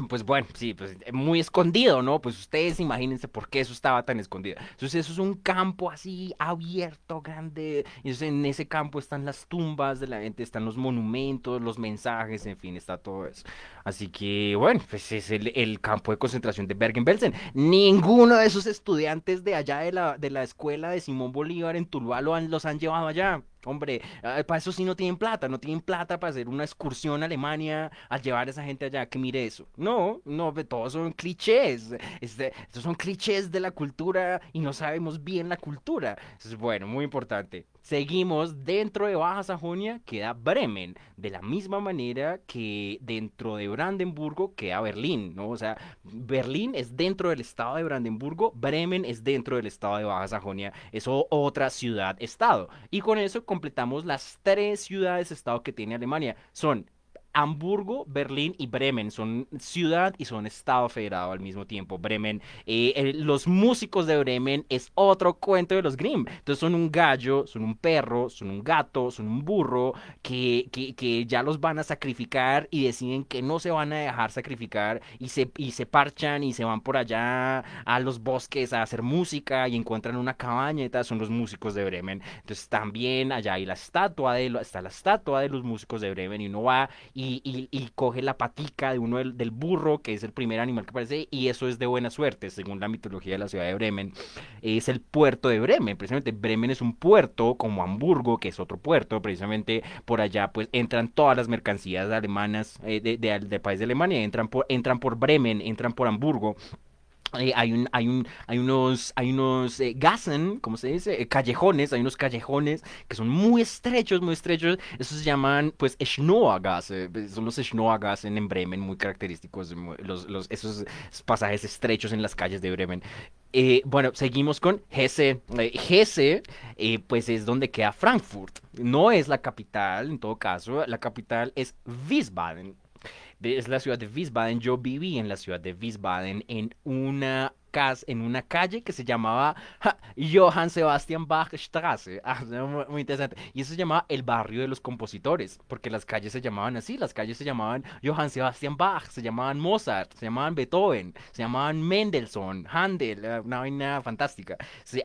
S1: Pues bueno, sí, pues muy escondido, ¿no? Pues ustedes imagínense por qué eso estaba tan escondido. Entonces eso es un campo así abierto, grande. Y entonces en ese campo están las tumbas de la gente, están los monumentos, los mensajes, en fin, está todo eso. Así que bueno, pues es el, campo de concentración de Bergen-Belsen. Ninguno de esos estudiantes de allá de la, de la escuela de Simón Bolívar en Tuluá han, los han llevado allá. Hombre, ah, para eso sí no tienen plata, no tienen plata para hacer una excursión a Alemania, a llevar a esa gente allá que mire eso. No, no, todos son clichés. Este, estos son clichés de la cultura y no sabemos bien la cultura. Es bueno, muy importante. Seguimos dentro de Baja Sajonia, queda Bremen, de la misma manera que dentro de Brandenburgo queda Berlín, ¿no? O sea, Berlín es dentro del estado de Brandenburgo, Bremen es dentro del estado de Baja Sajonia, es otra ciudad-estado. Y con eso completamos las tres ciudades-estado que tiene Alemania. Son Hamburgo, Berlín y Bremen son ciudad y son estado federado al mismo tiempo. Bremen, eh, los músicos de Bremen es otro cuento de los Grimm. Entonces son un gallo, son un perro, son un gato, son un burro que, que, ya los van a sacrificar y deciden que no se van a dejar sacrificar y se, y se parchan y se van por allá a los bosques a hacer música y encuentran una cabaña tal. Son los músicos de Bremen. Entonces también allá hay la estatua de, está la estatua de los músicos de Bremen y uno va coge la patica de uno del, burro, que es el primer animal que aparece, y eso es de buena suerte, según la mitología de la ciudad de Bremen. Es el puerto de Bremen, precisamente Bremen es un puerto como Hamburgo, que es otro puerto, precisamente por allá pues entran todas las mercancías alemanas eh, de, del país de Alemania, entran por, entran por Bremen, entran por Hamburgo. Eh, hay, un, hay, un, hay unos, hay unos eh, gassen, ¿cómo se dice? Eh, callejones, hay unos callejones que son muy estrechos, muy estrechos. Esos se llaman, pues, Schnoagasse. Son los Schnoagassen en Bremen, muy característicos. Los, los, esos pasajes estrechos en las calles de Bremen. bueno, seguimos con Hesse. Hesse, pues, es donde queda Frankfurt. No es la capital, en todo caso. La capital es Wiesbaden es la ciudad de Wiesbaden. Yo viví en la ciudad de Wiesbaden en una en una calle que se llamaba Johann Sebastian Bach Straße. Ah, [laughs] muy, interesante. Y eso se llamaba el barrio de los compositores, porque las calles se llamaban así. Las calles se llamaban Johann Sebastian Bach, se llamaban Mozart, se llamaban Beethoven, se llamaban Mendelssohn, Handel, eh, una vaina fantástica.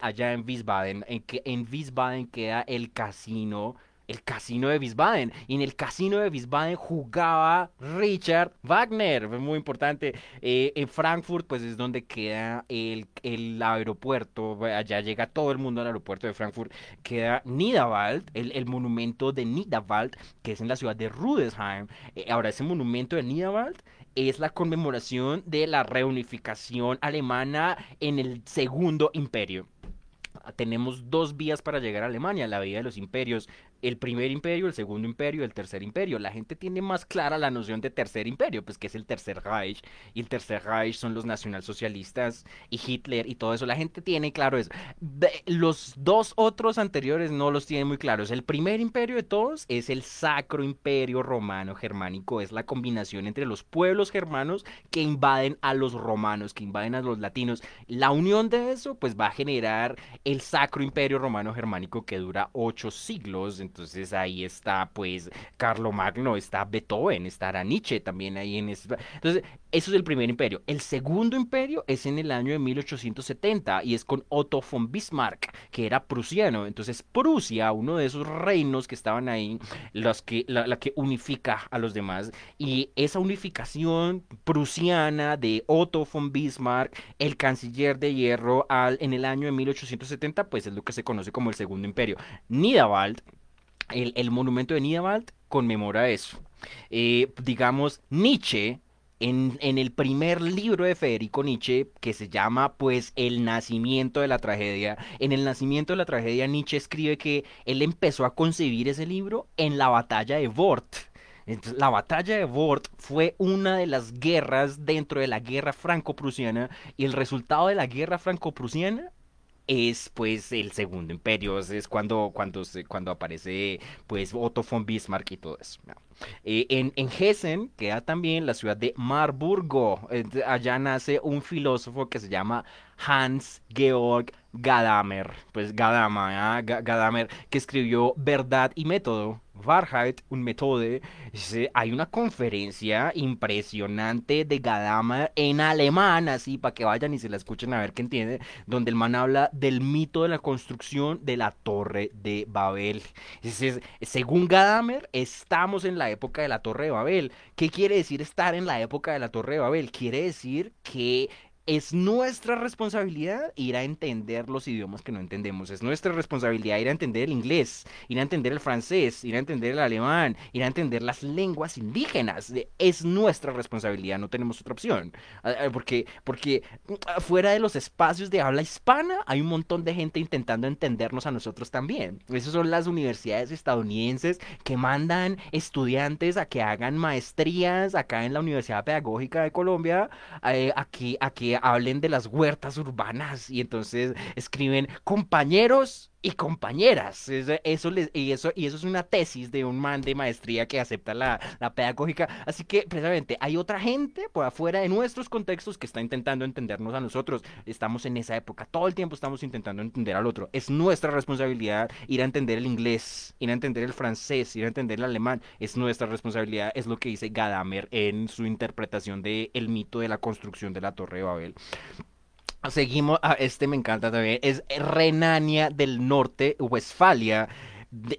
S1: allá en Wiesbaden, en, que, en Wiesbaden queda el casino el casino de Wiesbaden. Y en el casino de Wiesbaden jugaba Richard Wagner, muy importante. Eh, en Frankfurt, pues es donde queda el, el, aeropuerto, allá llega todo el mundo al aeropuerto de Frankfurt, queda Niederwald, el, el monumento de Niederwald, que es en la ciudad de Rudesheim. Eh, ahora, ese monumento de Niederwald es la conmemoración de la reunificación alemana en el segundo imperio tenemos dos vías para llegar a Alemania, la vía de los imperios el primer imperio, el segundo imperio, el tercer imperio. La gente tiene más clara la noción de tercer imperio, pues que es el tercer Reich, y el tercer Reich son los nacionalsocialistas y Hitler y todo eso. La gente tiene claro eso. los dos otros anteriores no los tienen muy claros. El primer imperio de todos es el Sacro Imperio Romano Germánico, es la combinación entre los pueblos germanos que invaden a los romanos, que invaden a los latinos. La unión de eso, pues va a generar el Sacro Imperio Romano Germánico que dura ocho siglos entonces ahí está pues Carlo Magno, está Beethoven, estará Nietzsche también ahí en ese... Entonces, eso es el primer imperio. El segundo imperio es en el año de 1870 y es con Otto von Bismarck, que era prusiano. Entonces Prusia, uno de esos reinos que estaban ahí, los que, la, que unifica a los demás. Y esa unificación prusiana de Otto von Bismarck, el canciller de hierro, al, en el año de 1870, pues es lo que se conoce como el segundo imperio. Niederwald el, monumento de Niederwald conmemora eso. Eh, digamos, Nietzsche, en, en, el primer libro de Federico Nietzsche, que se llama pues El nacimiento de la tragedia, en el nacimiento de la tragedia Nietzsche escribe que él empezó a concebir ese libro en la batalla de. Entonces, la batalla de Vort fue una de las guerras dentro de la guerra franco-prusiana y el resultado de la guerra franco-prusiana es pues el segundo imperio, es cuando, cuando, cuando aparece pues Otto von Bismarck y todo eso. Eh, en, en, Hessen queda también la ciudad de Marburgo, allá nace un filósofo que se llama Hans Georg Gadamer, pues Gadamer, Gadamer que escribió Verdad y Método Wahrheit un Methode. Hay una conferencia impresionante de Gadamer en alemán, así para que vayan y se la escuchen a ver qué entiende, donde el man habla del mito de la construcción de la Torre de Babel. según Gadamer, estamos en la época de la Torre de Babel. ¿Qué quiere decir estar en la época de la Torre de Babel? Quiere decir que es nuestra responsabilidad ir a entender los idiomas que no entendemos. Es nuestra responsabilidad ir a entender el inglés, ir a entender el francés, ir a entender el alemán, ir a entender las lenguas indígenas. Es nuestra responsabilidad, no tenemos otra opción. Ah, ah, porque, porque mm, fuera de los espacios de habla hispana hay un montón de gente intentando entendernos a nosotros también. Esas son las universidades estadounidenses que mandan estudiantes a que hagan maestrías acá en la Universidad Pedagógica de Colombia, eh, aquí, aquí hablen de las huertas urbanas y entonces escriben compañeros y compañeras. Eso, y, eso, y eso es una tesis de un man de maestría que acepta la, pedagógica. Así que, precisamente, hay otra gente por afuera de nuestros contextos que está intentando entendernos a nosotros. Estamos en esa época. Todo el tiempo estamos intentando entender al otro. Es nuestra responsabilidad ir a entender el inglés, ir a entender el francés, ir a entender el alemán. Es nuestra responsabilidad. Es lo que dice Gadamer en su interpretación de mito de la construcción de la Torre de Babel. Seguimos, a este me encanta también, es Renania del Norte, Westfalia.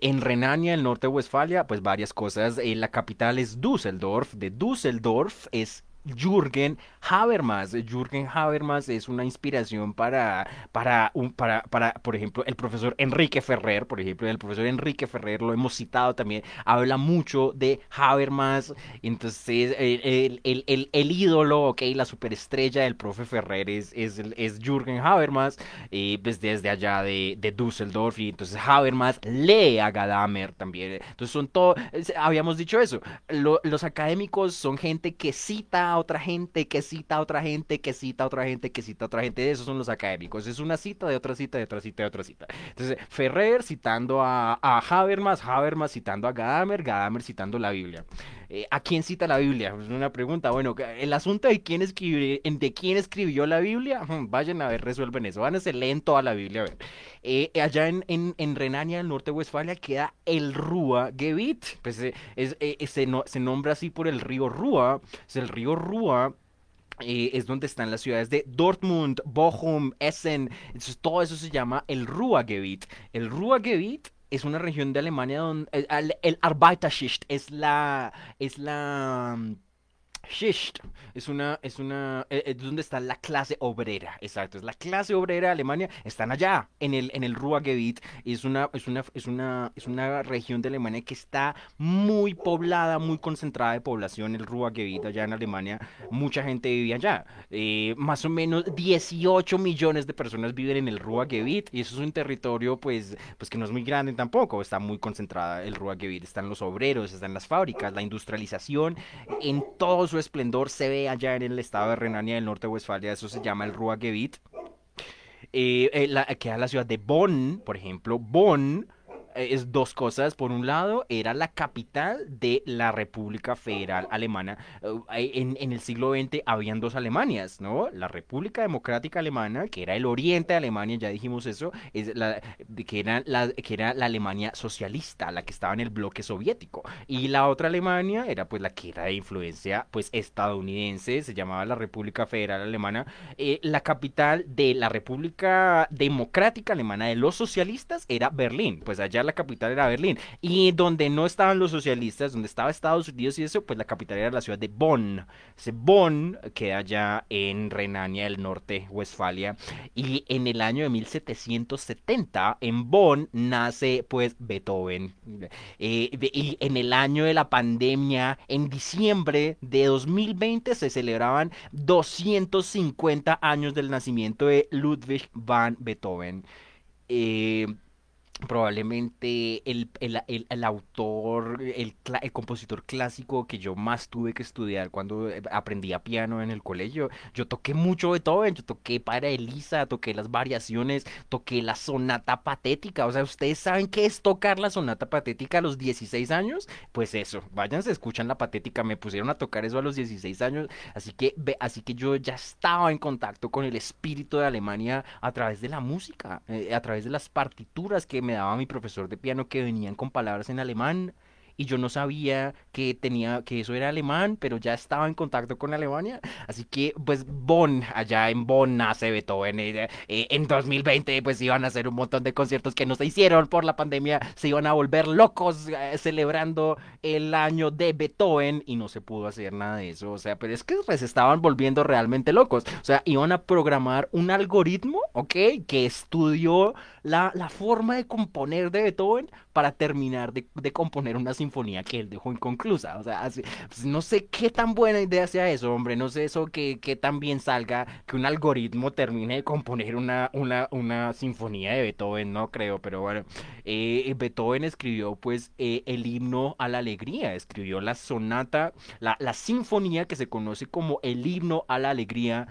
S1: En Renania del Norte, Westfalia, pues varias cosas. Eh, la capital es Düsseldorf. De Düsseldorf es Jürgen Habermas. Jürgen Habermas es una inspiración para, para, un, para, para, por ejemplo, el profesor Enrique Ferrer, por ejemplo, el profesor Enrique Ferrer, lo hemos citado también, habla mucho de Habermas, entonces el, el, el, el ídolo, la superestrella del profe Ferrer es, es, es Jürgen Habermas, y pues desde allá de, de Düsseldorf, y entonces Habermas lee a Gadamer también, entonces son habíamos dicho eso, los académicos son gente que cita otra gente, que cita a otra gente, que cita a otra gente, que cita a otra gente. Esos son los académicos. Es una cita de otra cita, de otra cita, de otra cita. Entonces, Ferrer citando a, a Habermas, Habermas citando a Gadamer, Gadamer citando la Biblia. Eh, ¿A quién cita la Biblia? Es una pregunta. Bueno, el asunto de quién escribió, de quién escribió la Biblia, hmm, vayan a ver, resuelven eso. Van a leen toda la Biblia. A ver. Eh, allá en, en, Renania del Norte de Westfalia queda el Rúa Gebit. Pues eh, se, se, nombra así por el río Rúa. Es el río Rúa. es donde están las ciudades de Dortmund, Bochum, Essen. Entonces, todo eso se llama el Ruhrgebiet. El Ruhrgebiet es una región de Alemania donde el, el Arbeiterschicht es la es la Schicht es una, es una, eh, es donde está la clase obrera, exacto, es la clase obrera de Alemania, están allá, en el, en el Ruhrgebiet, es una, es una, es una, es una región de Alemania que está muy poblada, muy concentrada de población, el Ruhrgebiet allá en Alemania, mucha gente vive allá, eh, más o menos 18 millones de personas viven en el Ruhrgebiet, y eso es un territorio, pues, pues que no es muy grande tampoco, está muy concentrada el Ruhrgebiet, están los obreros, están las fábricas, la industrialización, en todos esplendor se ve allá en el estado de Renania del Norte de Westfalia, eso se llama el Ruhrgebiet. Eh, eh, queda la ciudad de Bonn, por ejemplo. Bonn es dos cosas. Por un lado, era la capital de la República Federal Alemana. Eh, en, el siglo XX habían dos Alemanias, ¿no? La República Democrática Alemana, que era el oriente de Alemania, ya dijimos eso, es la, que, era la, que era la Alemania socialista, la que estaba en el bloque soviético. Y la otra Alemania era pues la que era de influencia pues estadounidense, se llamaba la República Federal Alemana. Eh, la capital de la República Democrática Alemana de los socialistas era Berlín, pues allá la capital era Berlín. Y donde no estaban los socialistas, donde estaba Estados Unidos y eso, pues la capital era la ciudad de Bonn. Ese Bonn queda allá en Renania del Norte, Westfalia. Y en el año de 1770, en Bonn, nace pues Beethoven. Eh, y en el año de la pandemia, en diciembre de 2020, se celebraban 250 años del nacimiento de Ludwig van Beethoven. Eh, probablemente el, el, autor, el, el, compositor clásico que yo más tuve que estudiar cuando eh, aprendía piano en el colegio. Yo toqué mucho Beethoven, yo toqué para Elisa, toqué las variaciones, toqué la sonata patética. O sea, ¿ustedes saben qué es tocar la sonata patética a los 16 años? Pues eso, váyanse, escuchan la patética. Me pusieron a tocar eso a los 16 años. Así que, así que yo ya estaba en contacto con el espíritu de Alemania a través de la música, eh, a través de las partituras que me daba mi profesor de piano que venían con palabras en alemán y yo no sabía que tenía, que eso era alemán, pero ya estaba en contacto con Alemania. Así que, pues, Bonn, allá en Bonn nace Beethoven. Eh, eh, en 2020, pues, iban a hacer un montón de conciertos que no se hicieron por la pandemia. Se iban a volver locos eh, celebrando el año de Beethoven y no se pudo hacer nada de eso. O sea, pero es que pues estaban volviendo realmente locos. O sea, iban a programar un algoritmo, ¿ok? Que estudió la, la forma de componer de Beethoven para terminar de, de componer una sinfonía que él dejó inconclusa. O sea, pues, no sé qué tan buena idea sea eso, hombre. No sé eso que, que tan bien salga que un algoritmo termine de componer una, una, una sinfonía de Beethoven, no creo, pero bueno. Eh, Beethoven escribió pues eh, el himno a la alegría, escribió la sonata, la, la sinfonía que se conoce como el himno a la alegría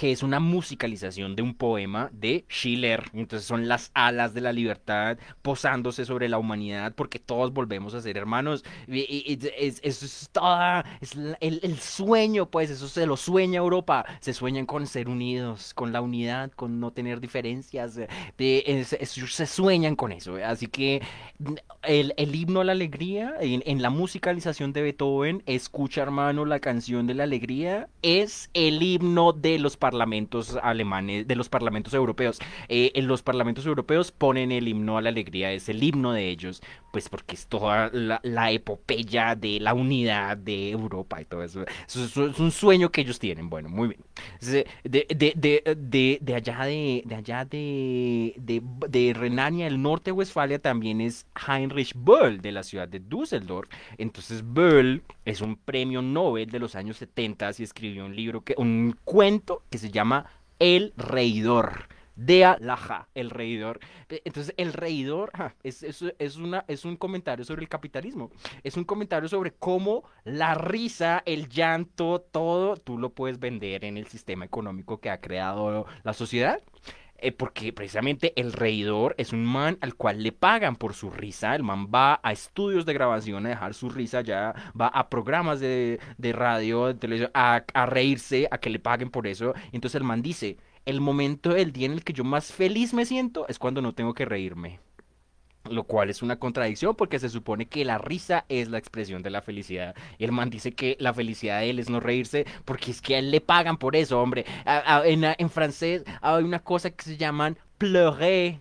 S1: que es una musicalización de un poema de Schiller. Entonces son las alas de la libertad posándose sobre la humanidad porque todos volvemos a ser hermanos. Eso es toda, es el, sueño, pues eso se lo sueña Europa. Se sueñan con ser unidos, con la unidad, con no tener diferencias. De, se sueñan con eso. Así que el, el himno a la alegría en, en la musicalización de Beethoven, escucha hermano la canción de la alegría, es el himno de los parlamentos alemanes, de los parlamentos europeos. Eh, en los parlamentos europeos ponen el himno a la alegría, es el himno de ellos, pues porque es toda la, epopeya de la unidad de Europa y todo eso. es un sueño que ellos tienen. Bueno, muy bien. De, de, de, de allá de, allá de, Renania, el norte de Westfalia, también es Heinrich Böll, de la ciudad de Düsseldorf. Entonces, Böll es un premio Nobel de los años 70 y escribió un libro, que, un cuento que se llama El Reidor. Dea Laja, el reidor. Entonces, el reidor es, es, una, es un comentario sobre el capitalismo. Es un comentario sobre cómo la risa, el llanto, todo, tú lo puedes vender en el sistema económico que ha creado la sociedad. Eh, porque precisamente el reidor es un man al cual le pagan por su risa. El man va a estudios de grabación a dejar su risa ya, va a programas de, radio, de televisión, a, a reírse, a que le paguen por eso. Entonces el man dice, el momento del día en el que yo más feliz me siento es cuando no tengo que reírme. Lo cual es una contradicción porque se supone que la risa es la expresión de la felicidad. El man dice que la felicidad de él es no reírse porque es que a él le pagan por eso, hombre. en, en, francés hay una cosa que se llaman pleurer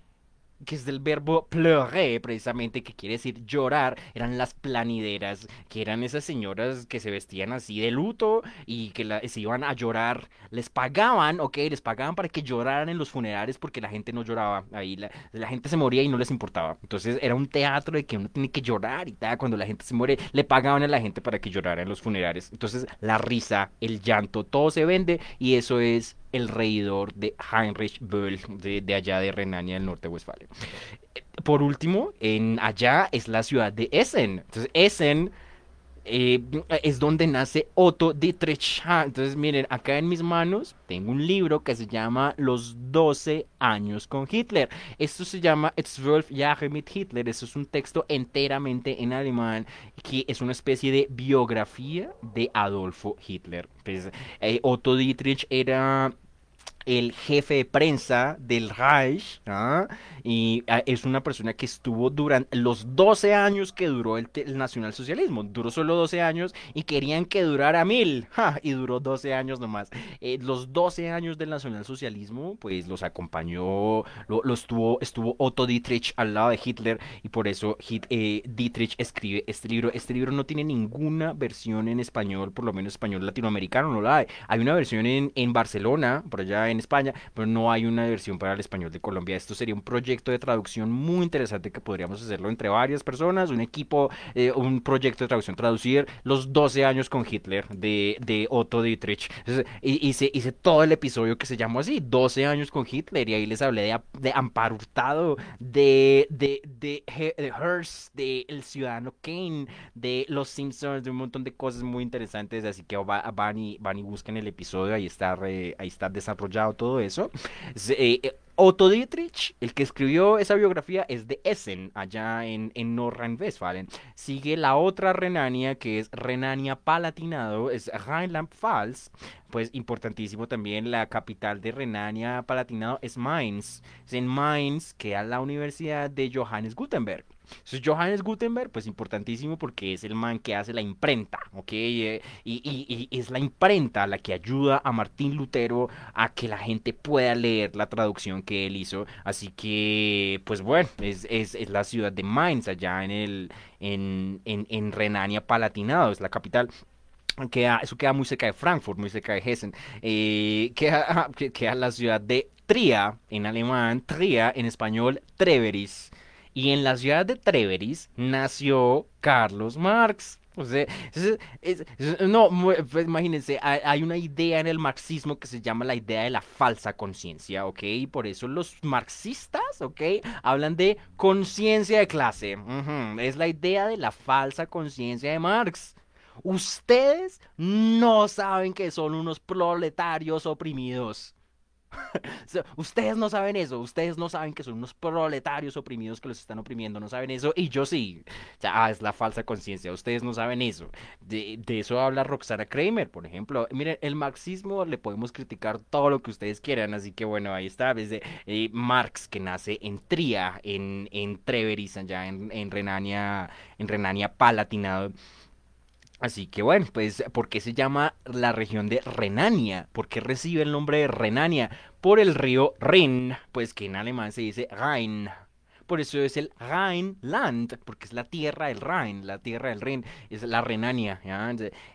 S1: que es del verbo pleurer, precisamente, que quiere decir llorar, eran las planideras, que eran esas señoras que se vestían así de luto y que se iban a llorar. Les pagaban, ok, les pagaban para que lloraran en los funerales porque la gente no lloraba. Ahí la, la gente se moría y no les importaba. Entonces era un teatro de que uno tiene que llorar y tal. Cuando la gente se muere, le pagaban a la gente para que llorara en los funerales. Entonces la risa, el llanto, todo se vende y eso es el reidor de Heinrich Böll, de, allá de Renania del Norte de Westfalia. Por último, en allá es la ciudad de Essen. Entonces, Essen eh, es donde nace Otto Dietrich. entonces, miren, acá en mis manos tengo un libro que se llama Los 12 años con Hitler. Esto se llama Zwölf Jahre mit Hitler. Eso es un texto enteramente en alemán que es una especie de biografía de Adolfo Hitler. Pues, eh, Otto Dietrich era el jefe de prensa del Reich, ¿ah? y ah, es una persona que estuvo durante los 12 años que duró el, nacionalsocialismo, duró solo 12 años y querían que durara mil, y duró 12 años nomás. Eh, los 12 años del nacionalsocialismo, pues los acompañó, lo, estuvo, estuvo Otto Dietrich al lado de Hitler, y por eso eh, Dietrich escribe este libro. Este libro no tiene ninguna versión en español, por lo menos español latinoamericano, no la hay. Hay una versión en, en Barcelona, por allá en España, pero no hay una versión para el español de Colombia. Esto sería un proyecto de traducción muy interesante que podríamos hacerlo entre varias personas, un equipo, eh, un proyecto de traducción, traducir los 12 años con Hitler de, Otto Dietrich. hice, hice todo el episodio que se llamó así, 12 años con Hitler, y ahí les hablé de, de Amparo Hurtado, de, de, de, de Hearst, de El Ciudadano Kane, de Los Simpsons, de un montón de cosas muy interesantes, así que van y, van y busquen el episodio, ahí está, ahí está desarrollado todo eso. Eh, eh, Otto Dietrich, el que escribió esa biografía, es de Essen, allá en, en Nordrhein-Westfalen. Sigue la otra Renania, que es Renania Palatinado, es Rheinland-Pfalz. Pues importantísimo también, la capital de Renania Palatinado es Mainz. Es en Mainz, que es la Universidad de Johannes Gutenberg. Entonces, Johannes Gutenberg, pues importantísimo porque es el man que hace la imprenta, ¿ok? Eh, y, es la imprenta la que ayuda a Martín Lutero a que la gente pueda leer la traducción que él hizo. Así que, pues bueno, es, es, la ciudad de Mainz, allá en, el, en, en, en Renania Palatinado, es la capital. Queda, eso queda muy cerca de Frankfurt, muy cerca de Hessen. Eh, queda, [laughs] queda la ciudad de Tria, en alemán, Tria, en español, Treveris. Y en la ciudad de Treveris nació Carlos Marx. O sea, no, pues imagínense, hay, una idea en el marxismo que se llama la idea de la falsa conciencia, ¿ok? Por eso los marxistas, ¿ok? Hablan de conciencia de clase. Es la idea de la falsa conciencia de Marx. Ustedes no saben que son unos proletarios oprimidos. [laughs] ustedes no saben eso, ustedes no saben que son unos proletarios oprimidos que los están oprimiendo, no saben eso, y yo sí. Ah, es la falsa conciencia, ustedes no saben eso. De, eso habla Roxana Kramer, por ejemplo. Miren, el marxismo le podemos criticar todo lo que ustedes quieran, así que bueno, ahí está, desde eh, Marx, que nace en Tria, en, en Treveris, allá en, en Renania, en Renania Palatinado. Así que bueno, pues ¿por qué se llama la región de Renania? ¿Por qué recibe el nombre de Renania? Por el río Rin, pues que en alemán se dice Rhein. Por eso es el Rheinland, porque es la tierra del Rhein, la tierra del Rin, es la Renania,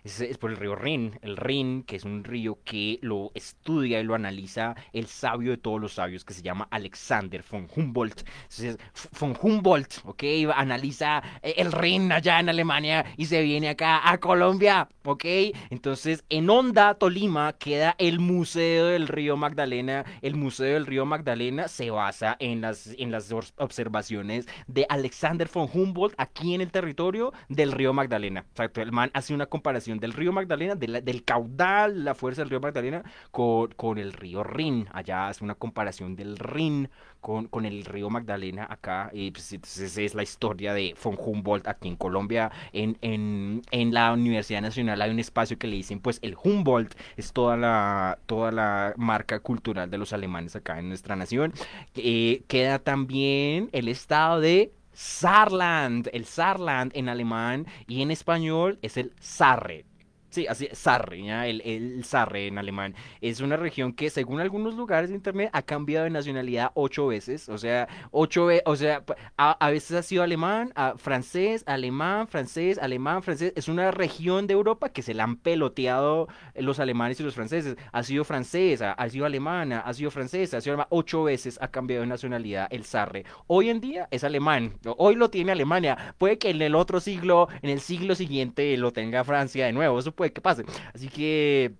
S1: Es, por el río Rin, el Rin, que es un río que lo estudia y lo analiza el sabio de todos los sabios, que se llama Alexander von Humboldt. Entonces, von Humboldt, ¿ok? Analiza eh, el Rin allá en Alemania y se viene acá a Colombia, ¿ok? Entonces, en Honda, Tolima, queda el Museo del Río Magdalena. El Museo del Río Magdalena se basa en las, en las observaciones observaciones de Alexander von Humboldt aquí en el territorio del río Magdalena. O el man hace una comparación del río Magdalena, del caudal, la fuerza del río Magdalena, con, con el río Rin. Allá hace una comparación del Rin con, con el río Magdalena acá. Y pues, entonces es la historia de von Humboldt aquí en Colombia. En, en, en, la Universidad Nacional hay un espacio que le dicen, pues el Humboldt es toda la, toda la marca cultural de los alemanes acá en nuestra nación. Eh, queda también el estado de Saarland. El Saarland en alemán y en español es el Sarre. Sí, así, Sarre, El, el Sarre en alemán. Es una región que, según algunos lugares de internet, ha cambiado de nacionalidad ocho veces. O sea, ocho veces, o sea, a, veces ha sido alemán, a, francés, alemán, francés, alemán, francés. Es una región de Europa que se la han peloteado los alemanes y los franceses. Ha sido francesa, ha sido alemana, ha sido francesa, ha sido alemana. Ocho veces ha cambiado de nacionalidad el Sarre. Hoy en día es alemán. Hoy lo tiene Alemania. Puede que en el otro siglo, en el siglo siguiente, lo tenga Francia de nuevo. Eso puede que pase. Así que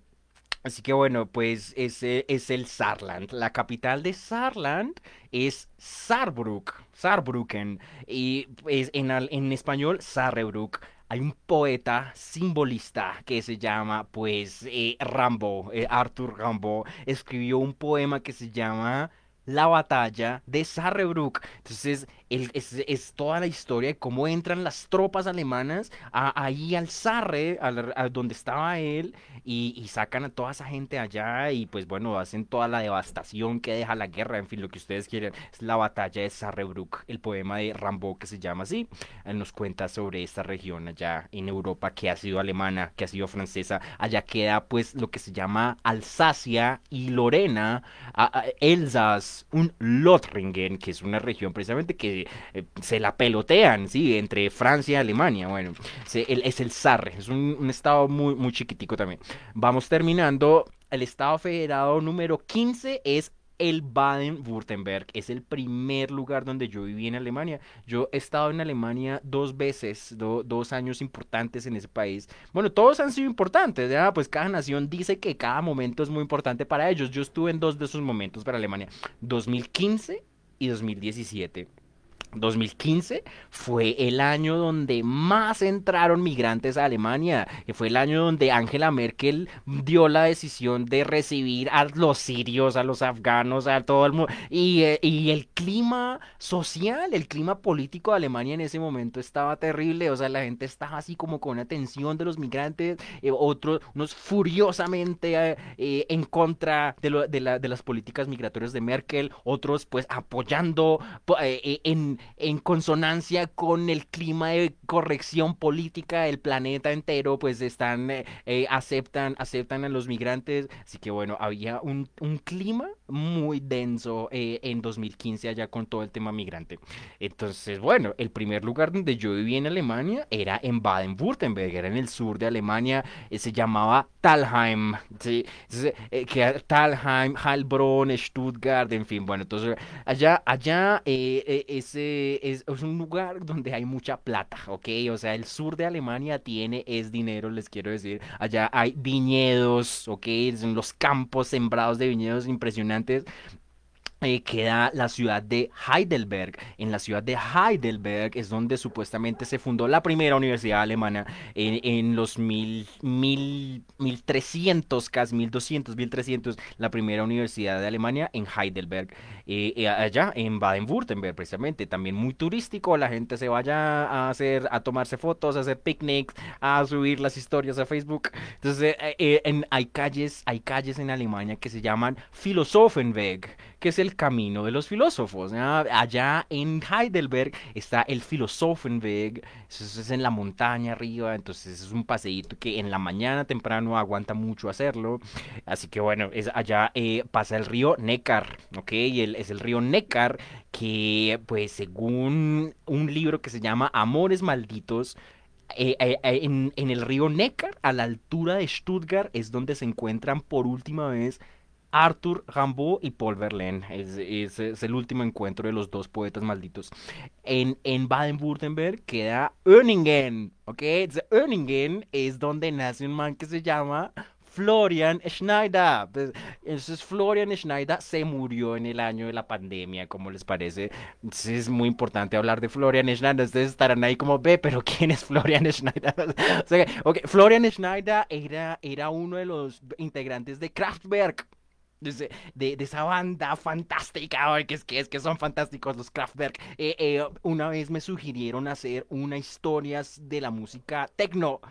S1: Así que bueno, pues ese es el Saarland. La capital de Saarland es Saarbrück, Saarbrücken. Y es en, en español Saarbrück. Hay un poeta simbolista que se llama, pues, eh, Rambo, eh, Arthur Rambo. Escribió un poema que se llama La batalla de Saarbrück. Entonces, es, toda la historia de cómo entran las tropas alemanas ahí al Sarre, a, donde estaba él, y, sacan a toda esa gente allá y pues bueno, hacen toda la devastación que deja la guerra, en fin, lo que ustedes quieran. Es la batalla de Sarrebruck, el poema de Rambo que se llama así. Él nos cuenta sobre esta región allá en Europa que ha sido alemana, que ha sido francesa. Allá queda pues lo que se llama Alsacia y Lorena, Elsass, un Lothringen, que es una región precisamente que eh, se la pelotean, ¿sí? Entre Francia y Alemania. Bueno, es el Sarre, es un, estado muy, muy chiquitico también. Vamos terminando. El estado federado número 15 es el Baden-Württemberg. Es el primer lugar donde yo viví en Alemania. Yo he estado en Alemania dos veces, dos años importantes en ese país. Bueno, todos han sido importantes, ¿ya? Pues cada nación dice que cada momento es muy importante para ellos. Yo estuve en dos de esos momentos para Alemania, 2015 y 2017. 2015 fue el año donde más entraron migrantes a Alemania, fue el año donde Angela Merkel dio la decisión de recibir a los sirios, a los afganos, a todo el mundo. Y, eh, y, el clima social, el clima político de Alemania en ese momento estaba terrible, o sea, la gente estaba así como con atención de los migrantes, eh, otros, unos furiosamente eh, en contra de, lo, de, la, de, las políticas migratorias de Merkel, otros pues apoyando en en, consonancia con el clima de corrección política del planeta entero, pues están, eh, eh, aceptan, aceptan a los migrantes. Así que bueno, había un, un clima muy denso eh, en 2015 allá con todo el tema migrante. Entonces, bueno, el primer lugar donde yo viví en Alemania era en Baden-Württemberg, era en el sur de Alemania, se llamaba Talheim, ¿sí? que Talheim, Heilbronn, Stuttgart, en fin, bueno, entonces allá, allá ese es, un lugar donde hay mucha plata, ¿ok? O sea, el sur de Alemania tiene es dinero, les quiero decir. Allá hay viñedos, ¿ok? Son los campos sembrados de viñedos impresionantes. Eh, queda la ciudad de Heidelberg. En la ciudad de Heidelberg es donde supuestamente se fundó la primera universidad alemana en, los mil, mil, 1300, casi 1200, 1300, la primera universidad de Alemania en Heidelberg. Eh, eh, allá en Baden-Württemberg, precisamente, también muy turístico. La gente se vaya a hacer, a tomarse fotos, a hacer picnics, a subir las historias a Facebook. Entonces, en, hay calles, hay calles en Alemania que se llaman Philosophenweg que es el camino de los filósofos. Allá en Heidelberg está el Philosophenweg, eso es en la montaña arriba, entonces es un paseíto que en la mañana temprano aguanta mucho hacerlo. Así que bueno, es allá eh, pasa el río Neckar, ¿ok? Y es el río Neckar que pues según un libro que se llama Amores Malditos, eh, eh, en, en, el río Neckar, a la altura de Stuttgart, es donde se encuentran por última vez Arthur Rimbaud y Paul Verlaine. Es, el último encuentro de los dos poetas malditos. En, en Baden-Württemberg queda Öningen, ¿ok? Öningen es donde nace un man que se llama Florian Schneider. Pues, entonces, Florian Schneider se murió en el año de la pandemia, como les parece. Es muy importante hablar de Florian Schneider. Ustedes estarán ahí como, ve, pero ¿quién es Florian Schneider? [laughs] o Florian Schneider era, era uno de los integrantes de Kraftwerk de, esa banda fantástica, que es que es que son fantásticos los Kraftwerk. Eh, eh, una vez me sugirieron hacer una historia de la música techno.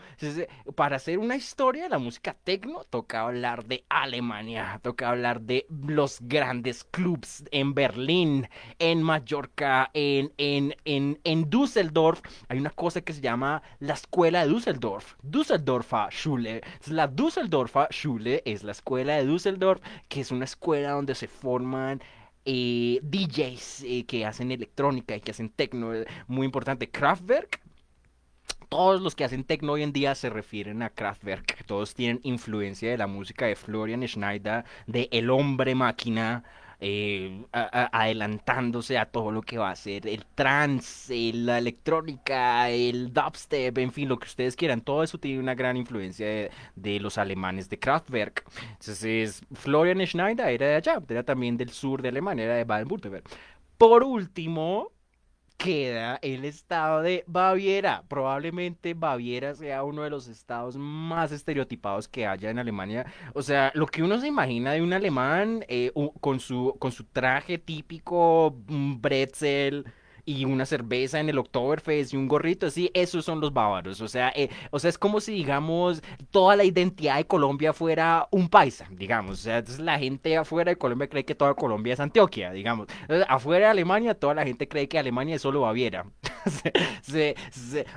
S1: para hacer una historia de la música techno, toca hablar de Alemania, toca hablar de los grandes clubs en Berlín, en Mallorca, en, en, en, en Düsseldorf. Hay una cosa que se llama la escuela de Düsseldorf, Düsseldorfer Schule. La Düsseldorfer Schule es la escuela de Düsseldorf que es una escuela donde se forman eh, DJs eh, que hacen electrónica y que hacen techno, eh, muy importante. Kraftwerk, todos los que hacen techno hoy en día se refieren a Kraftwerk, todos tienen influencia de la música de Florian Schneider, de El Hombre Máquina, eh, adelantándose a todo lo que va a ser el trance, la electrónica, el dubstep, en fin, lo que ustedes quieran. Todo eso tiene una gran influencia de, los alemanes de Kraftwerk. Entonces, Florian Schneider era de allá, era también del sur de Alemania, era de Baden-Württemberg. Por último, queda el estado de Baviera. Probablemente Baviera sea uno de los estados más estereotipados que haya en Alemania. O sea, lo que uno se imagina de un alemán eh, con, su, con su traje típico, un bretzel y una cerveza en el Oktoberfest y un gorrito, así, esos son los bávaros. O sea, eh, o sea, es como si, digamos, toda la identidad de Colombia fuera un paisa, digamos. O sea, entonces la gente afuera de Colombia cree que toda Colombia es Antioquia, digamos. afuera de Alemania, toda la gente cree que Alemania es solo Baviera. [laughs]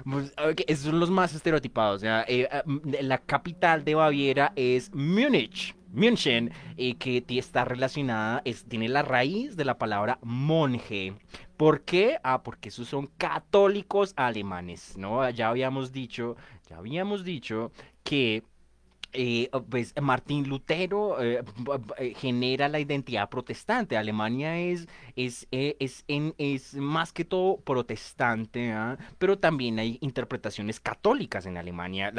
S1: Pues, esos son los más estereotipados. O sea, eh, ah, la capital de Baviera es Múnich. München, eh, que está relacionada, es, tiene la raíz de la palabra monje. ¿Por qué? Ah, porque esos son católicos alemanes, ¿no? Ya habíamos dicho, ya habíamos dicho que eh, pues Martín Lutero eh, eh, genera la identidad protestante. Alemania es, es, en, es más que todo protestante, ¿ah? pero también hay interpretaciones católicas en Alemania.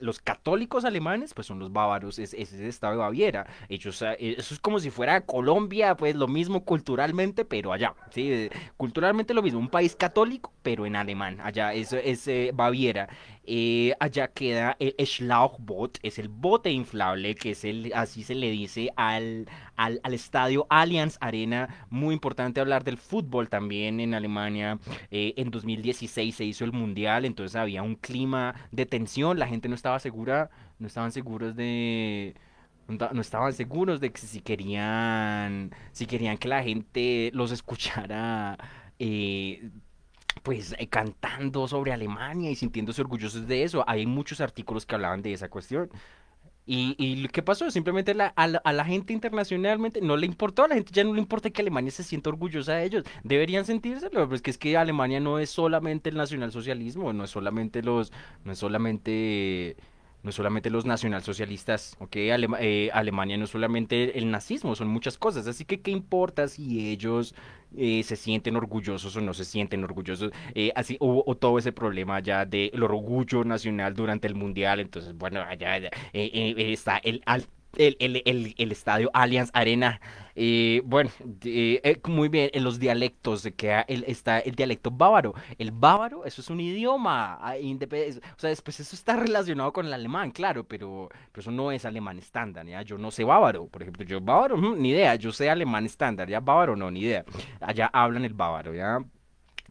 S1: Los católicos alemanes, pues son los bávaros, es, es el estado de Baviera. Ellos, eso es como si fuera Colombia, pues lo mismo culturalmente, pero allá. ¿sí? Culturalmente lo mismo, un país católico, pero en alemán. Allá es Baviera. Eh, allá queda el Schlauchboot, es el bote inflable, que es el, así se le dice al, al, estadio Allianz Arena. Muy importante hablar del fútbol también en Alemania. Eh, en 2016 se hizo el Mundial, entonces había un clima de tensión, la gente no estaba segura, no estaban seguros de no estaban seguros de que si querían si querían que la gente los escuchara eh, pues eh, cantando sobre Alemania y sintiéndose orgullosos de eso. Hay muchos artículos que hablaban de esa cuestión. Y, y ¿qué pasó? Simplemente a, la, gente internacionalmente no le importó, a la gente ya no le importa que Alemania se sienta orgullosa de ellos. Deberían sentírselo, pues que es que Alemania no es solamente el nacionalsocialismo, no es solamente los, no es solamente, no solamente los nacionalsocialistas, ¿ok? Alema- eh, Alemania no solamente el nazismo, son muchas cosas. Así que, ¿qué importa si ellos eh, se sienten orgullosos o no se sienten orgullosos? eh, así hubo o todo ese problema ya del orgullo nacional durante el mundial. Entonces, bueno, allá, allá, eh, eh, está el, al- el, el, el, el estadio Allianz Arena. eh, bueno, de- eh, muy bien, en los dialectos que está el dialecto bávaro. El bávaro, eso es un idioma. ah, O sea, después eso está relacionado con el alemán, claro, pero, pero eso no es alemán estándar, ¿ya? Yo no sé bávaro, por ejemplo, yo bávaro, mm, ni idea, yo sé alemán estándar, ¿ya? Bávaro no, ni idea. Allá hablan el bávaro, ¿ya?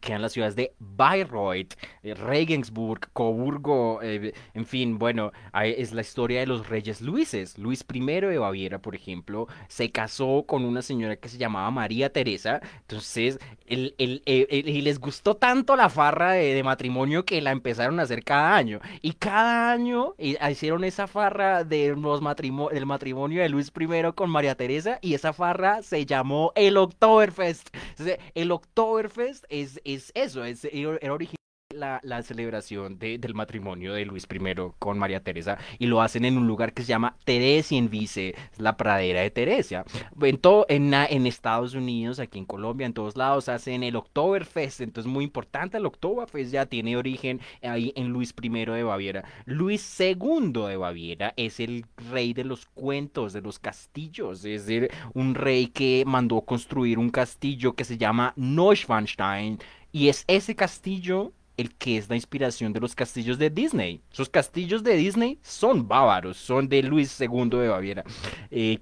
S1: Quedan las ciudades de Bayreuth, eh, Regensburg, Coburgo, eh, en fin, bueno, es la historia de los reyes Luises. Luis I de Baviera, por ejemplo, se casó con una señora que se llamaba María Teresa, entonces, el, el- el- el- y les gustó tanto la farra de, matrimonio que la empezaron a hacer cada año, y cada año eh, hicieron esa farra de los matrimo- del matrimonio de Luis I con María Teresa, y esa farra se llamó el Oktoberfest. Entonces, el Oktoberfest es, es eso, es, era original la, la celebración de- del matrimonio de Luis I con María Teresa y lo hacen en un lugar que se llama Theresienwiese, es la pradera de Teresia. En, todo, en, en Estados Unidos, aquí en Colombia, en todos lados hacen el Oktoberfest, entonces muy importante, el Oktoberfest ya tiene origen ahí en Luis I de Baviera. Luis II de Baviera es el rey de los cuentos, de los castillos, es decir, un rey que mandó construir un castillo que se llama Neuschwanstein y es ese castillo el que es la inspiración de los castillos de Disney. Esos castillos de Disney son bávaros, son de Luis II de Baviera. Eh,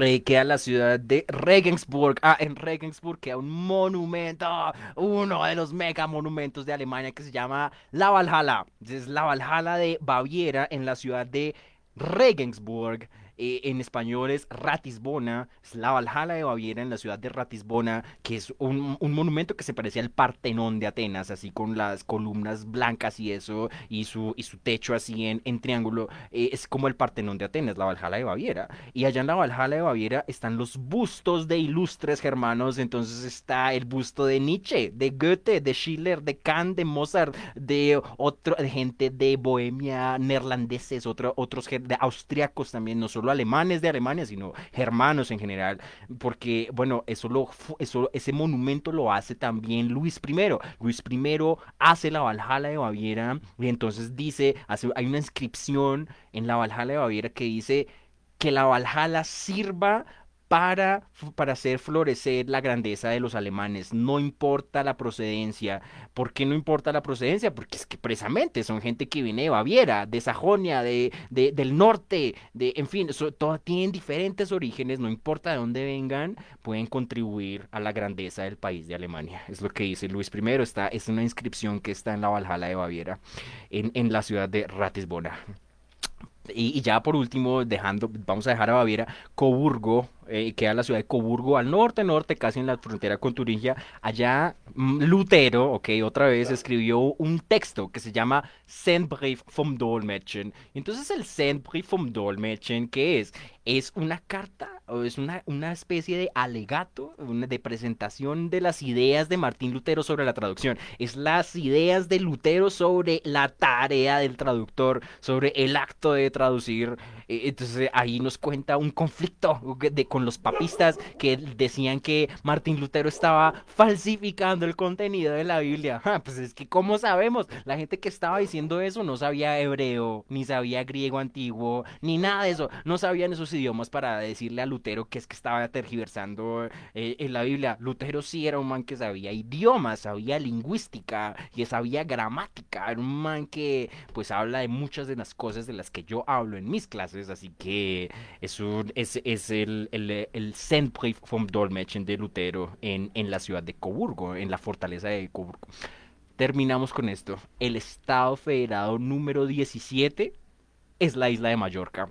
S1: eh, queda la ciudad de Regensburg. Ah, en Regensburg queda un monumento, uno de los mega monumentos de Alemania que se llama la Valhalla. Es la Valhalla de Baviera en la ciudad de Regensburg. Eh, en español es Ratisbona, es la Valhalla de Baviera en la ciudad de Ratisbona, que es un, un monumento que se parecía al Partenón de Atenas, así con las columnas blancas y eso, y su, y su techo así en, en triángulo. Eh, es como el Partenón de Atenas, la Valhalla de Baviera. Y allá en la Valhalla de Baviera están los bustos de ilustres germanos. Entonces está el busto de Nietzsche, de Goethe, de Schiller, de Kant, de Mozart, de, otro, de gente de Bohemia, neerlandeses, otro, otros de austriacos también, no solo alemanes de Alemania, sino germanos en general. Porque, bueno, eso lo, eso, ese monumento lo hace también Luis I. Luis I hace la Valhalla de Baviera y entonces dice, hace, hay una inscripción en la Valhalla de Baviera que dice que la Valhalla sirva para, para hacer florecer la grandeza de los alemanes. No importa la procedencia. ¿Por qué no importa la procedencia? Porque es que precisamente son gente que viene de Baviera, de Sajonia, de, de- del norte, de, en fin, so- todo- tienen diferentes orígenes, no importa de dónde vengan, pueden contribuir a la grandeza del país de Alemania. Es lo que dice Luis I. Está, es una inscripción que está en la Valhalla de Baviera, en, en la ciudad de Ratisbona. Y, y ya por último, dejando, vamos a dejar a Baviera, Coburgo, eh, queda la ciudad de Coburgo al norte, norte, casi en la frontera con Turingia. Allá mm, Lutero, ok, otra vez escribió un texto que se llama Sendbrief vom Dolmetschen. Entonces el Sendbrief vom Dolmetschen, ¿qué es? Es una carta o es una, una especie de alegato, una de presentación de las ideas de Martín Lutero sobre la traducción. Es las ideas de Lutero sobre la tarea del traductor, sobre el acto de traducir. Eh, Entonces ahí nos cuenta un conflicto de, con los papistas que decían que Martín Lutero estaba falsificando el contenido de la Biblia. Pues es que, ¿cómo sabemos? La gente que estaba diciendo eso no sabía hebreo, ni sabía griego antiguo, ni nada de eso. No sabían esos idiomas para decirle a Lutero que es que estaba tergiversando eh, en la Biblia. Lutero sí era un man que sabía idiomas, sabía lingüística y sabía gramática. Era un man que pues habla de muchas de las cosas de las que yo hablo en mis clases, así que es, es, es el, el Sendbrief vom Dolmetschen de Lutero en, en la ciudad de Coburgo, en la fortaleza de Coburgo. Terminamos con esto. El Estado Federado número 17 es la isla de Mallorca.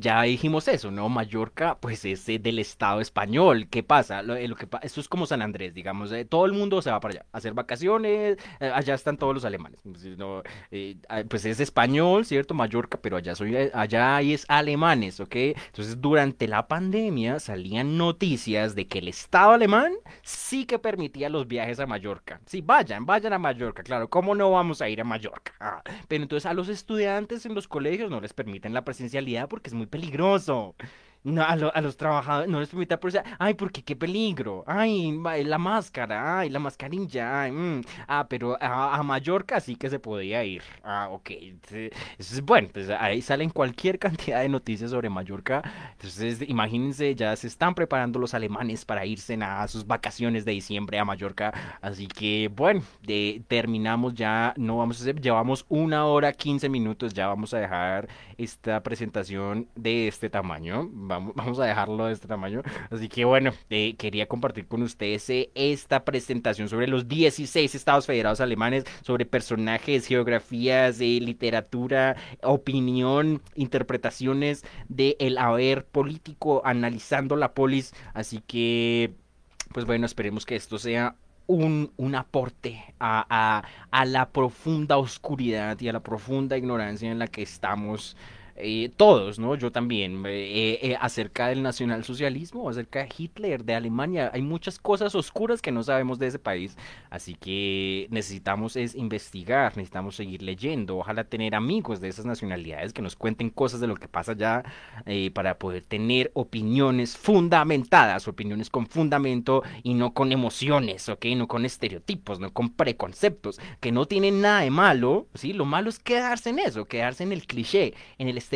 S1: Ya dijimos eso, ¿no? Mallorca, pues es eh, del Estado español. ¿Qué pasa? Eh, esto es como San Andrés, digamos. eh, todo el mundo se va para allá a hacer vacaciones. allá están todos los alemanes. Pues, pues es español, ¿cierto? Mallorca, pero allá soy, allá es alemanes, ¿ok? Entonces, durante la pandemia salían noticias de que el Estado alemán sí que permitía los viajes a Mallorca. Sí, vayan, vayan a Mallorca, claro. ¿Cómo no vamos a ir a Mallorca? Ah, pero entonces a los estudiantes en los colegios no les permiten la presencialidad porque es muy peligroso. No, a, lo- a los trabajadores no les permite presencialidad. Ay, porque qué peligro. Ay, la máscara. Ay, la mascarilla. Ay, mm. Ah, pero a, a Mallorca sí que se podía ir. Ah, ok. Entonces, bueno. Pues ahí salen cualquier cantidad de noticias sobre Mallorca. Entonces, imagínense, ya se están preparando los alemanes para irse a sus vacaciones de diciembre a Mallorca. Así que, bueno, de- terminamos ya. No vamos a hacer, llevamos una hora, 15 minutos. Ya vamos a dejar esta presentación de este tamaño. Vamos, a dejarlo de este tamaño. Así que, bueno, eh, quería compartir con ustedes eh, esta presentación sobre los 16 estados federados alemanes, sobre personajes, geografías, eh, literatura, opinión, interpretaciones del haber político, analizando la polis. Así que, pues bueno, esperemos que esto sea un, un aporte a- a la profunda oscuridad y a la profunda ignorancia en la que estamos. Eh, todos, ¿no? Yo también, eh, eh, acerca del nacionalsocialismo, acerca de Hitler, de Alemania. Hay muchas cosas oscuras que no sabemos de ese país, así que necesitamos es investigar, necesitamos seguir leyendo, ojalá tener amigos de esas nacionalidades que nos cuenten cosas de lo que pasa allá eh, para poder tener opiniones fundamentadas, opiniones con fundamento y no con emociones, ¿ok? No con estereotipos, no con preconceptos, que no tienen nada de malo, ¿sí? Lo malo es quedarse en eso, quedarse en el cliché, en el estereotipo,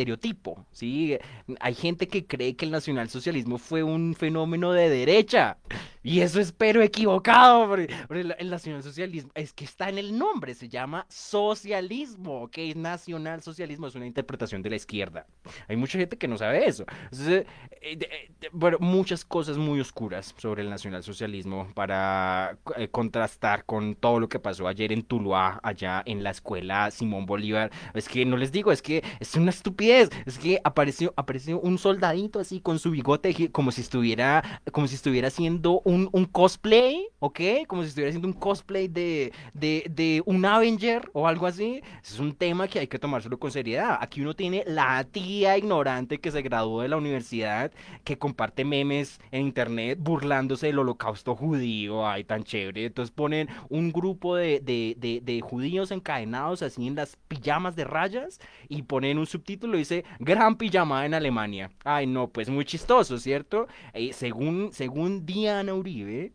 S1: ¿sí? Hay gente que cree que el nacionalsocialismo fue un fenómeno de derecha. Y eso es pero equivocado, porque, porque el, nacionalsocialismo es que está en el nombre, se llama socialismo, que es nacionalsocialismo, es una interpretación de la izquierda. Hay mucha gente que no sabe eso. Entonces, eh, eh, de- bueno, muchas cosas muy oscuras sobre el nacionalsocialismo para eh, contrastar con todo lo que pasó ayer en Tuluá, allá en la escuela Simón Bolívar. Es que no les digo, es que es una estupidez. Es que apareció, apareció un soldadito así con su bigote como si estuviera, como si estuviera haciendo un, un cosplay, ¿ok? Como si estuviera haciendo un cosplay de, de, de un Avenger o algo así. Es un tema que hay que tomárselo con seriedad. Aquí uno tiene la tía ignorante que se graduó de la universidad, que comparte memes en internet burlándose del holocausto judío. Ay, tan chévere. Entonces ponen un grupo de, de, de, judíos encadenados así en las pijamas de rayas y ponen un subtítulo y dice Gran pijamada en Alemania. Ay, no, pues muy chistoso, ¿cierto? Eh, según, según Diana Uribe,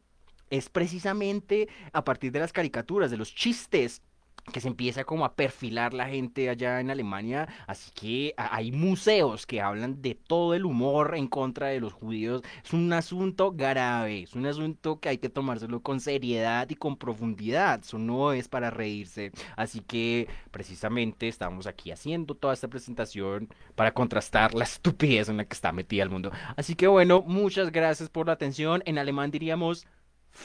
S1: es precisamente a partir de las caricaturas, de los chistes que se empieza como a perfilar la gente allá en Alemania, así que hay museos que hablan de todo el humor en contra de los judíos. Es un asunto grave, es un asunto que hay que tomárselo con seriedad y con profundidad. Eso no es para reírse. Así que precisamente estamos aquí haciendo toda esta presentación para contrastar la estupidez en la que está metida el mundo. Así que bueno, muchas gracias por la atención. En alemán diríamos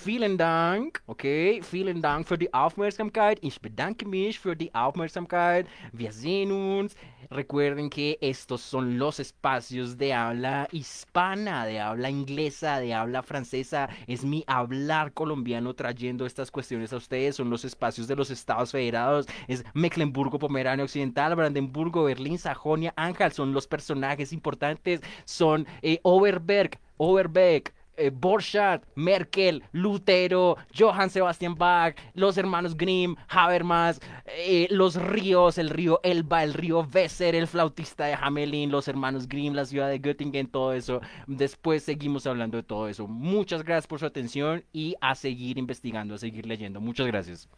S1: Vielen Dank, okay? Vielen Dank für die Aufmerksamkeit. Ich bedanke mich für die Aufmerksamkeit. Wir sehen uns. Recuerden que estos son los espacios de habla hispana, de habla inglesa, de habla francesa. Es mi hablar colombiano trayendo estas cuestiones a ustedes. Son los espacios de los Estados Federados. Es Mecklenburgo, Pomerania Occidental, Brandenburgo, Berlín, Sajonia, Ángel. Son los personajes importantes. Son eh, Overberg, Overbeck eh, Borchardt, Merkel, Lutero, Johann Sebastian Bach, los hermanos Grimm, Habermas, eh, los ríos, el río Elba, el río Weser, el flautista de Hamelin, los hermanos Grimm, la ciudad de Göttingen, todo eso. Después seguimos hablando de todo eso. Muchas gracias por su atención y a seguir investigando, a seguir leyendo. Muchas gracias.